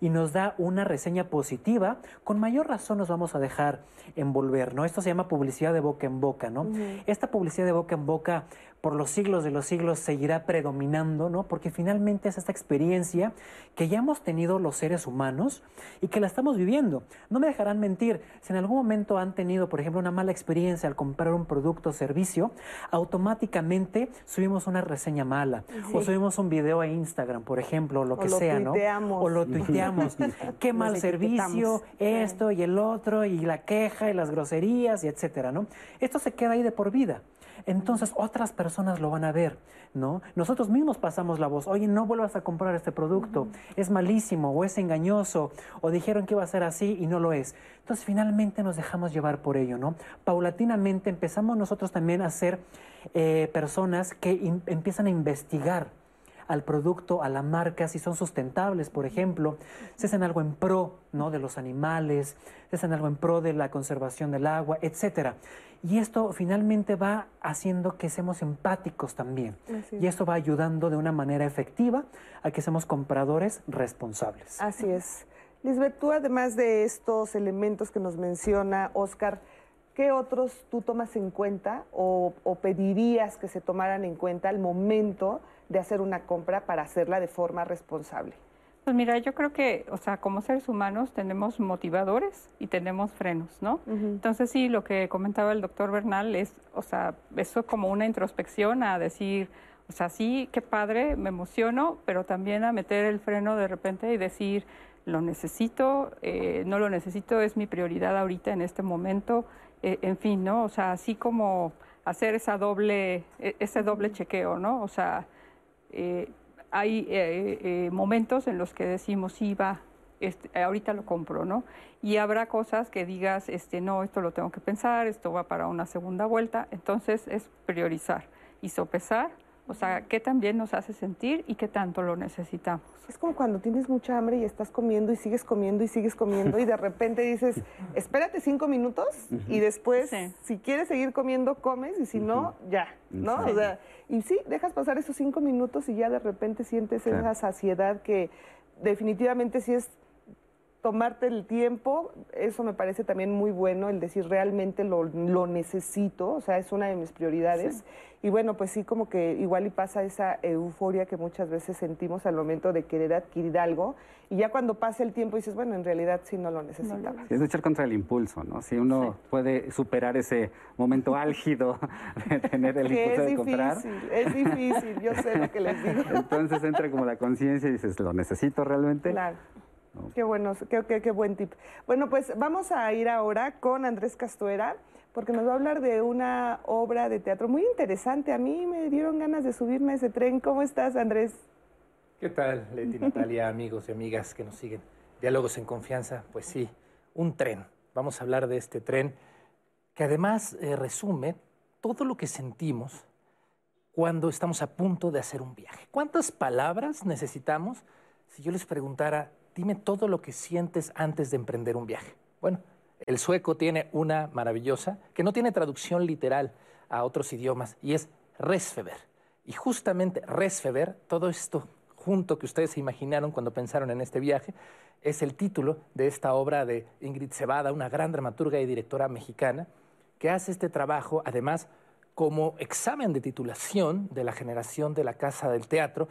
y nos da una reseña positiva, con mayor razón nos vamos a dejar envolver, ¿no? Esto se llama publicidad de boca en boca, ¿no? Esta publicidad de boca en boca por los siglos de los siglos seguirá predominando, ¿no? Porque finalmente es esta experiencia que ya hemos tenido los seres humanos y que la estamos viviendo. No me dejarán mentir, si en algún momento han tenido, por ejemplo, una mala experiencia al comprar un producto o servicio, automáticamente subimos una reseña mala o subimos un video a Instagram, por ejemplo, lo que sea, ¿no? O lo tuiteamos. Qué mal servicio, esto y el otro y la queja y las groserías y etcétera, ¿no? Esto se queda ahí de por vida entonces otras personas lo van a ver, ¿no? Nosotros mismos pasamos la voz, oye, no vuelvas a comprar este producto, es malísimo o es engañoso, o dijeron que iba a ser así y no lo es. Entonces finalmente nos dejamos llevar por ello, ¿no? Paulatinamente empezamos nosotros también a ser eh, personas que empiezan a investigar al producto, a la marca, si son sustentables, por ejemplo, si hacen algo en pro ¿no? de los animales, si hacen algo en pro de la conservación del agua, etcétera. Y esto finalmente va haciendo que seamos empáticos también. Y esto va ayudando de una manera efectiva a que seamos compradores responsables. Así es. Lisbeth, tú además de estos elementos que nos menciona Oscar, ¿qué otros tú tomas en cuenta o, pedirías que se tomaran en cuenta al momento de hacer una compra para hacerla de forma responsable? Pues mira, yo creo que, o sea, como seres humanos tenemos motivadores y tenemos frenos, ¿no? Entonces sí, lo que comentaba el doctor Bernal es, o sea, eso como una introspección a decir, o sea, sí, qué padre, me emociono, pero también a meter el freno de repente y decir, lo necesito, eh, no lo necesito, es mi prioridad ahorita en este momento, eh, en fin, ¿no? O sea, así como hacer esa doble, e, ese doble chequeo, ¿no? O sea, eh, hay momentos en los que decimos, sí, va, este, ahorita lo compro, ¿no? Y habrá cosas que digas, este, no, esto lo tengo que pensar, esto va para una segunda vuelta, entonces es priorizar y sopesar o sea, qué tan bien nos hace sentir y qué tanto lo necesitamos. Es como cuando tienes mucha hambre y estás comiendo y sigues comiendo y sigues comiendo y de repente dices, espérate cinco minutos y después, si quieres seguir comiendo, comes y si no, ya, ¿no? O sea, y sí, dejas pasar esos cinco minutos y ya de repente sientes esa saciedad que definitivamente sí es tomarte el tiempo, eso me parece también muy bueno, el decir realmente lo, necesito, o sea, es una de mis prioridades. Y bueno, pues sí, como que igual y pasa esa euforia que muchas veces sentimos al momento de querer adquirir algo, y ya cuando pasa el tiempo dices, bueno, en realidad sí no lo necesitaba. es luchar contra el impulso, ¿no? Si uno puede superar ese momento álgido de tener el impulso de comprar. Es difícil, yo sé lo que les digo. Entonces entra como la conciencia y dices, ¿lo necesito realmente? Claro. Qué bueno, qué, qué, buen tip. Bueno, pues vamos a ir ahora con Andrés Castuera, porque nos va a hablar de una obra de teatro muy interesante. A mí me dieron ganas de subirme a ese tren. ¿Cómo estás, Andrés? ¿Qué tal, Leti, Natalia, amigos y amigas que nos siguen? Diálogos en confianza, pues sí, un tren. Vamos a hablar de este tren que además eh, resume todo lo que sentimos cuando estamos a punto de hacer un viaje. ¿Cuántas palabras necesitamos si yo les preguntara dime todo lo que sientes antes de emprender un viaje. Bueno, el sueco tiene una maravillosa que no tiene traducción literal a otros idiomas y es Resfeber. Y justamente Resfeber, todo esto junto que ustedes se imaginaron cuando pensaron en este viaje, es el título de esta obra de Ingrid Cebada, una gran dramaturga y directora mexicana, que hace este trabajo, además, como examen de titulación de la generación de la Casa del Teatro,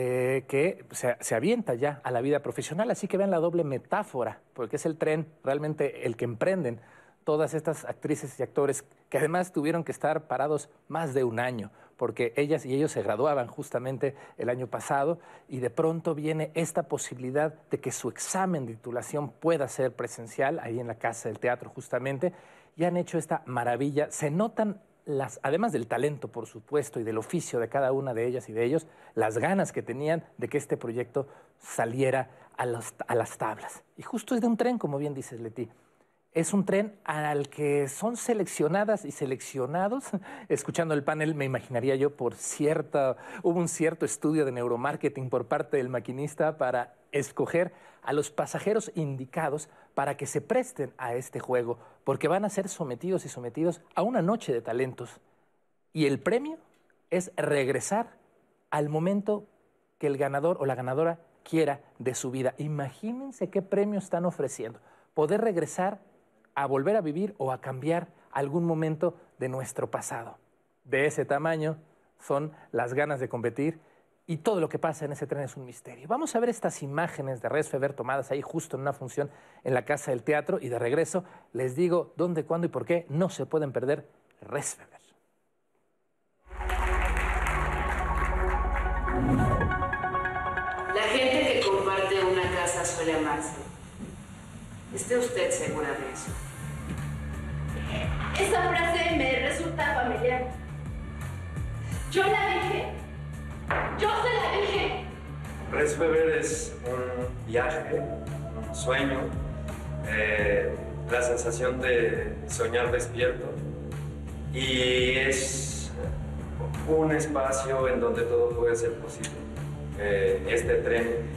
eh, que se, avienta ya a la vida profesional. Así que vean la doble metáfora, porque es el tren realmente el que emprenden todas estas actrices y actores que además tuvieron que estar parados más de un año, porque ellas y ellos se graduaban justamente el año pasado y de pronto viene esta posibilidad de que su examen de titulación pueda ser presencial ahí en la Casa del Teatro justamente y han hecho esta maravilla. Se notan además del talento, por supuesto, y del oficio de cada una de ellas y de ellos, las ganas que tenían de que este proyecto saliera a, a las tablas. Y justo es de un tren, como bien dices, Leti. Es un tren al que son seleccionadas y seleccionados, escuchando el panel me imaginaría yo por cierta, hubo un cierto estudio de neuromarketing por parte del maquinista para escoger a los pasajeros indicados para que se presten a este juego, porque van a ser sometidos y sometidos a una noche de talentos. Y el premio es regresar al momento que el ganador o la ganadora quiera de su vida. Imagínense qué premio están ofreciendo. Poder regresar a volver a vivir o a cambiar algún momento de nuestro pasado. De ese tamaño son las ganas de competir y todo lo que pasa en ese tren es un misterio. Vamos a ver estas imágenes de Resfeber tomadas ahí justo en una función en la Casa del Teatro y de regreso les digo dónde, cuándo y por qué no se pueden perder Resfeber. La gente que comparte una casa suele amarse. ¿Esté usted segura de eso? Esa frase me resulta familiar. Yo la dije yo se la dije. Resbeber es un viaje, un sueño, eh, la sensación de soñar despierto. Y es un espacio en donde todo puede ser posible. Eh, este tren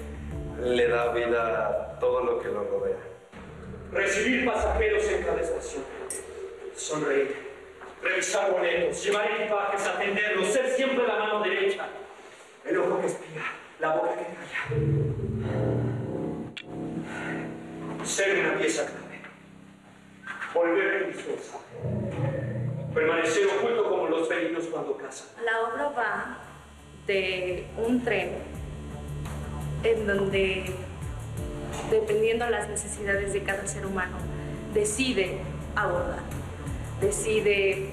le da vida a todo lo que lo rodea. Recibir pasajeros en cada estación, sonreír, revisar boletos, llevar equipajes, atenderlos, ser siempre la mano derecha el ojo que espía, la boca que calla. ser una pieza clave, volver indispensable, permanecer oculto como los felinos cuando cazan. La obra va de un tren en donde, dependiendo de las necesidades de cada ser humano, decide abordar, decide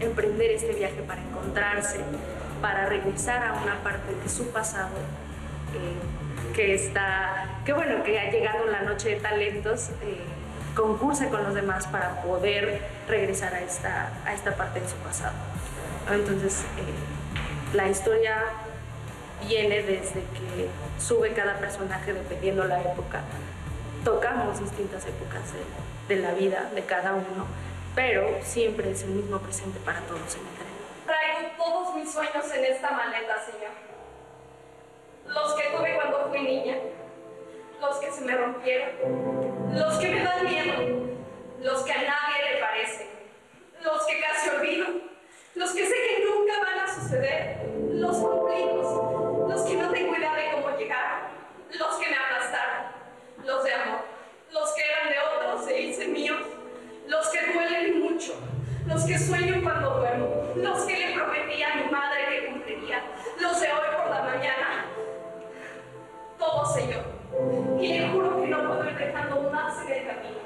emprender este viaje para encontrarse, para regresar a una parte de su pasado eh, que está, que bueno, que ha llegado la noche de talentos, eh, concurse con los demás para poder regresar a esta, a esta parte de su pasado. Entonces, eh, la historia viene desde que sube cada personaje dependiendo la época. Tocamos distintas épocas de, la vida de cada uno, pero siempre es el mismo presente para todos en el todos mis sueños en esta maleta, Señor. Los que tuve cuando fui niña, los que se me rompieron, los que me dan miedo, los que a nadie le parecen, los que casi olvido, los que sé que nunca van a suceder, los conflictos, los que no tengo idea de cómo llegar, los que me aplastaron, los de amor, los que eran de otros se hice míos, los que duelen mucho, los que sueño cuando duermo, los que le prometí a mi madre que cumpliría, los de hoy por la mañana, todo Señor. Y le juro que no puedo ir dejando más en el camino.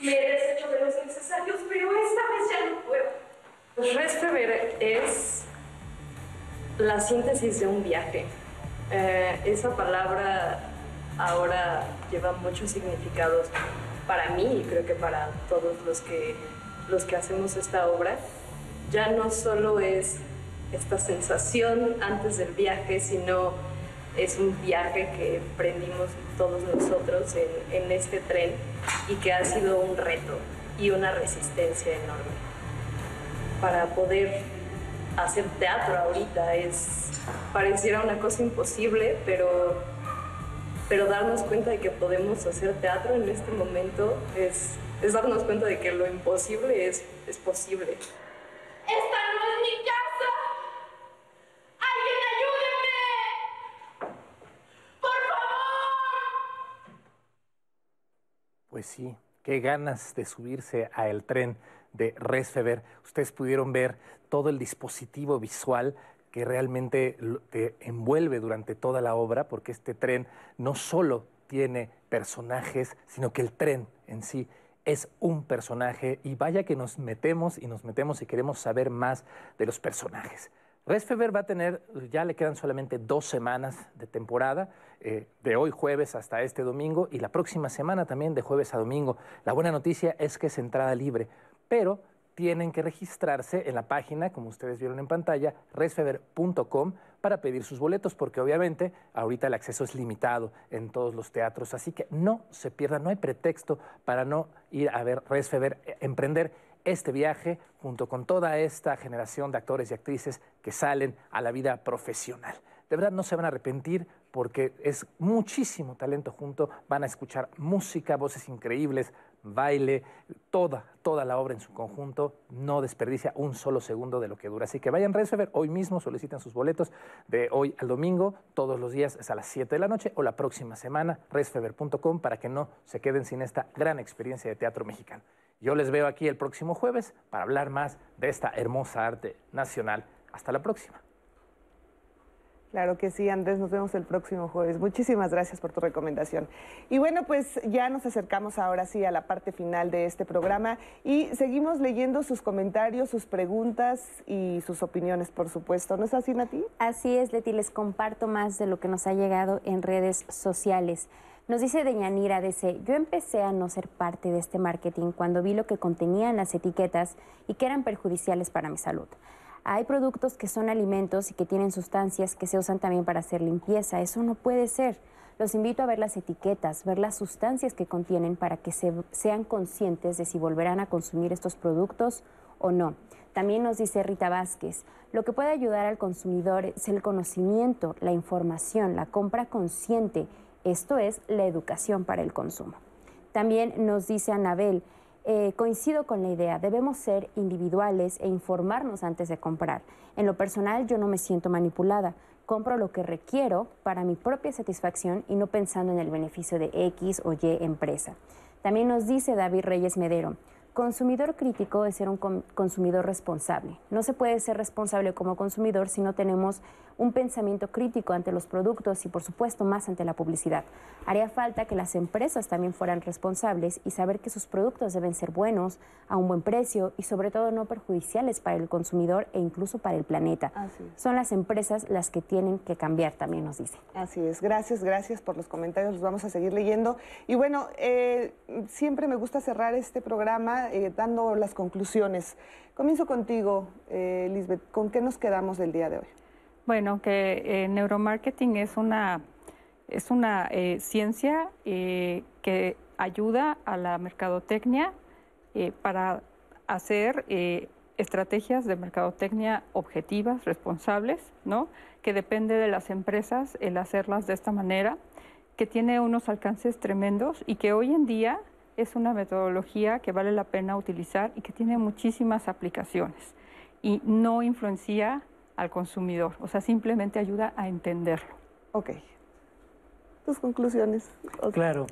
Me he deshecho de los necesarios, pero esta vez ya no puedo. Restrever es la síntesis de un viaje. Eh, esa palabra ahora lleva muchos significados para mí y creo que para todos los que, los que hacemos esta obra. Ya no solo es esta sensación antes del viaje, sino es un viaje que emprendimos todos nosotros en, en este tren y que ha sido un reto y una resistencia enorme. Para poder hacer teatro ahorita es pareciera una cosa imposible, pero pero darnos cuenta de que podemos hacer teatro en este momento es, es darnos cuenta de que lo imposible es, es posible. ¡Esta no es mi casa! ¡Alguien ayúdeme! ¡Por favor! Pues sí, qué ganas de subirse a el tren de Resfeber. Ustedes pudieron ver todo el dispositivo visual que realmente te envuelve durante toda la obra, porque este tren no solo tiene personajes, sino que el tren en sí es un personaje y vaya que nos metemos y nos metemos y queremos saber más de los personajes. Resfeber va a tener, ya le quedan solamente dos semanas de temporada, eh, de hoy jueves hasta este domingo y la próxima semana también de jueves a domingo. La buena noticia es que es entrada libre, pero tienen que registrarse en la página, como ustedes vieron en pantalla, resfeber.com para pedir sus boletos, porque obviamente ahorita el acceso es limitado en todos los teatros, así que no se pierdan, no hay pretexto para no ir a ver Resfeber, eh, emprender este viaje junto con toda esta generación de actores y actrices que salen a la vida profesional. De verdad no se van a arrepentir porque es muchísimo talento junto, van a escuchar música, voces increíbles, baile, toda, toda la obra en su conjunto, no desperdicia un solo segundo de lo que dura. Así que vayan a Resfeber hoy mismo, soliciten sus boletos de hoy al domingo, todos los días es a las 7 de la noche o la próxima semana, resfeber.com para que no se queden sin esta gran experiencia de teatro mexicano. Yo les veo aquí el próximo jueves para hablar más de esta hermosa arte nacional. Hasta la próxima. Claro que sí, Andrés, nos vemos el próximo jueves. Muchísimas gracias por tu recomendación. Y bueno, pues ya nos acercamos ahora sí a la parte final de este programa y seguimos leyendo sus comentarios, sus preguntas y sus opiniones, por supuesto. ¿No es así, Nati? Así es, Leti, les comparto más de lo que nos ha llegado en redes sociales. Nos dice Deñanira, dice, yo empecé a no ser parte de este marketing cuando vi lo que contenían las etiquetas y que eran perjudiciales para mi salud. Hay productos que son alimentos y que tienen sustancias que se usan también para hacer limpieza. Eso no puede ser. Los invito a ver las etiquetas, ver las sustancias que contienen para que se, sean conscientes de si volverán a consumir estos productos o no. También nos dice Rita Vázquez, lo que puede ayudar al consumidor es el conocimiento, la información, la compra consciente. Esto es la educación para el consumo. También nos dice Anabel, eh, coincido con la idea, debemos ser individuales e informarnos antes de comprar. En lo personal yo no me siento manipulada. compro lo que requiero para mi propia satisfacción y no pensando en el beneficio de X o Y empresa. También nos dice David Reyes Medero, Consumidor crítico es ser un consumidor responsable. No se puede ser responsable como consumidor si no tenemos un pensamiento crítico ante los productos y por supuesto más ante la publicidad. Haría falta que las empresas también fueran responsables y saber que sus productos deben ser buenos, a un buen precio y sobre todo no perjudiciales para el consumidor e incluso para el planeta. Son las empresas las que tienen que cambiar, también nos dice. Así es, gracias, gracias por los comentarios, los vamos a seguir leyendo. Y bueno, eh, siempre me gusta cerrar este programa eh, dando las conclusiones. Comienzo contigo, eh, Lisbeth, ¿con qué nos quedamos del día de hoy? Bueno, que eh, neuromarketing es una, es una eh, ciencia eh, que ayuda a la mercadotecnia para hacer estrategias de mercadotecnia objetivas, responsables, ¿no? que depende de las empresas el hacerlas de esta manera, que tiene unos alcances tremendos y que hoy en día es una metodología que vale la pena utilizar y que tiene muchísimas aplicaciones y no influencia al consumidor, o sea, simplemente ayuda a entenderlo. Ok. Tus conclusiones. Claro,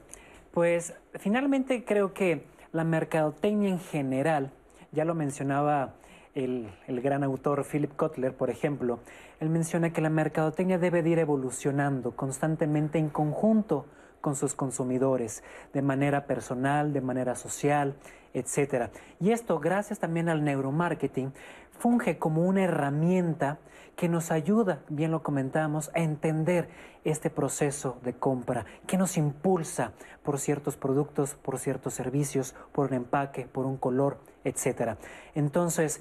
pues finalmente creo que la mercadotecnia en general, ya lo mencionaba el, el, gran autor Philip Kotler, por ejemplo, él menciona que la mercadotecnia debe de ir evolucionando constantemente en conjunto con sus consumidores, de manera personal, de manera social, etc. Y esto, gracias también al neuromarketing, funge como una herramienta que nos ayuda, bien lo comentamos, a entender este proceso de compra, que nos impulsa por ciertos productos, por ciertos servicios, por un empaque, por un color, etc. Entonces,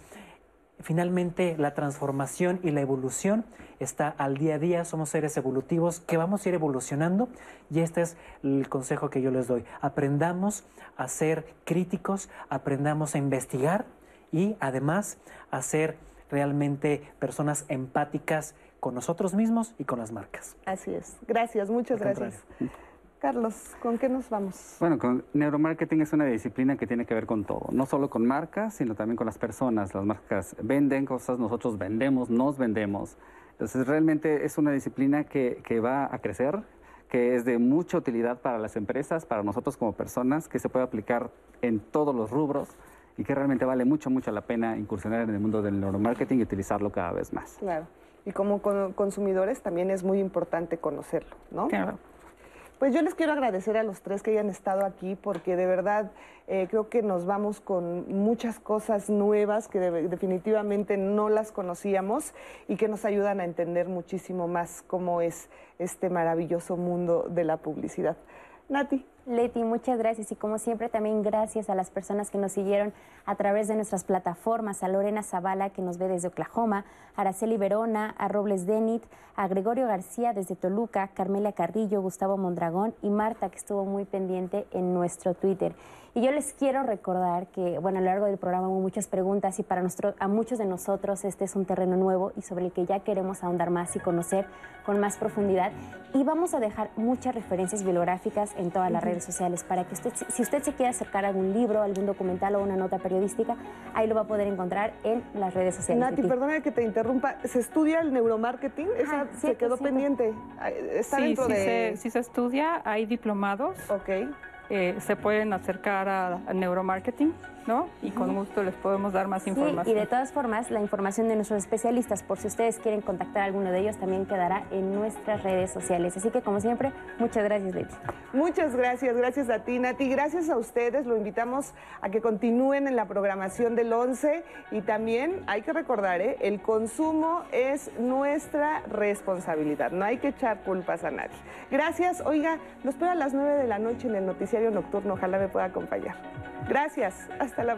finalmente la transformación y la evolución está al día a día, somos seres evolutivos que vamos a ir evolucionando y este es el consejo que yo les doy. Aprendamos a ser críticos, aprendamos a investigar y además a ser realmente personas empáticas con nosotros mismos y con las marcas. Así es. Gracias, muchas gracias. Carlos, ¿con qué nos vamos? Bueno, con neuromarketing es una disciplina que tiene que ver con todo, no solo con marcas, sino también con las personas. Las marcas venden cosas, nosotros vendemos, nos vendemos. Entonces, realmente es una disciplina que, que va a crecer, que es de mucha utilidad para las empresas, para nosotros como personas, que se puede aplicar en todos los rubros y que realmente vale mucho, mucho la pena incursionar en el mundo del neuromarketing y utilizarlo cada vez más. Claro. Y como consumidores también es muy importante conocerlo, ¿no? Claro. Pues yo les quiero agradecer a los tres que hayan estado aquí porque de verdad eh, creo que nos vamos con muchas cosas nuevas que definitivamente no las conocíamos y que nos ayudan a entender muchísimo más cómo es este maravilloso mundo de la publicidad. Nati. Leti, muchas gracias y como siempre también gracias a las personas que nos siguieron a través de nuestras plataformas, a Lorena Zavala que nos ve desde Oklahoma, a Araceli Verona, a Robles Denit, a Gregorio García desde Toluca, Carmela Carrillo, Gustavo Mondragón y Marta que estuvo muy pendiente en nuestro Twitter. Y yo les quiero recordar que, bueno, a lo largo del programa hubo muchas preguntas y para nuestro, a muchos de nosotros este es un terreno nuevo y sobre el que ya queremos ahondar más y conocer con más profundidad. Y vamos a dejar muchas referencias bibliográficas en todas las redes sociales para que usted, si usted se quiere acercar a algún libro, algún documental o una nota periodística, ahí lo va a poder encontrar en las redes sociales. Nati, perdóname que te interrumpa. ¿Se estudia el neuromarketing? Esa se quedó pendiente. Está sí, dentro sí Se, sí se estudia, hay diplomados. Ok. Eh, se pueden acercar a, neuromarketing, ¿no? Y con gusto les podemos dar más información. y de todas formas, la información de nuestros especialistas, por si ustedes quieren contactar a alguno de ellos, también quedará en nuestras redes sociales. Así que, como siempre, muchas gracias, Leti. Muchas gracias, gracias a ti, Nati. Gracias a ustedes, lo invitamos a que continúen en la programación del 11 y también hay que recordar, ¿eh? el consumo es nuestra responsabilidad, no hay que echar culpas a nadie. Gracias, oiga, los espero a las 9 de la noche en el noticiario nocturno. Ojalá me pueda acompañar. Gracias. Hasta la.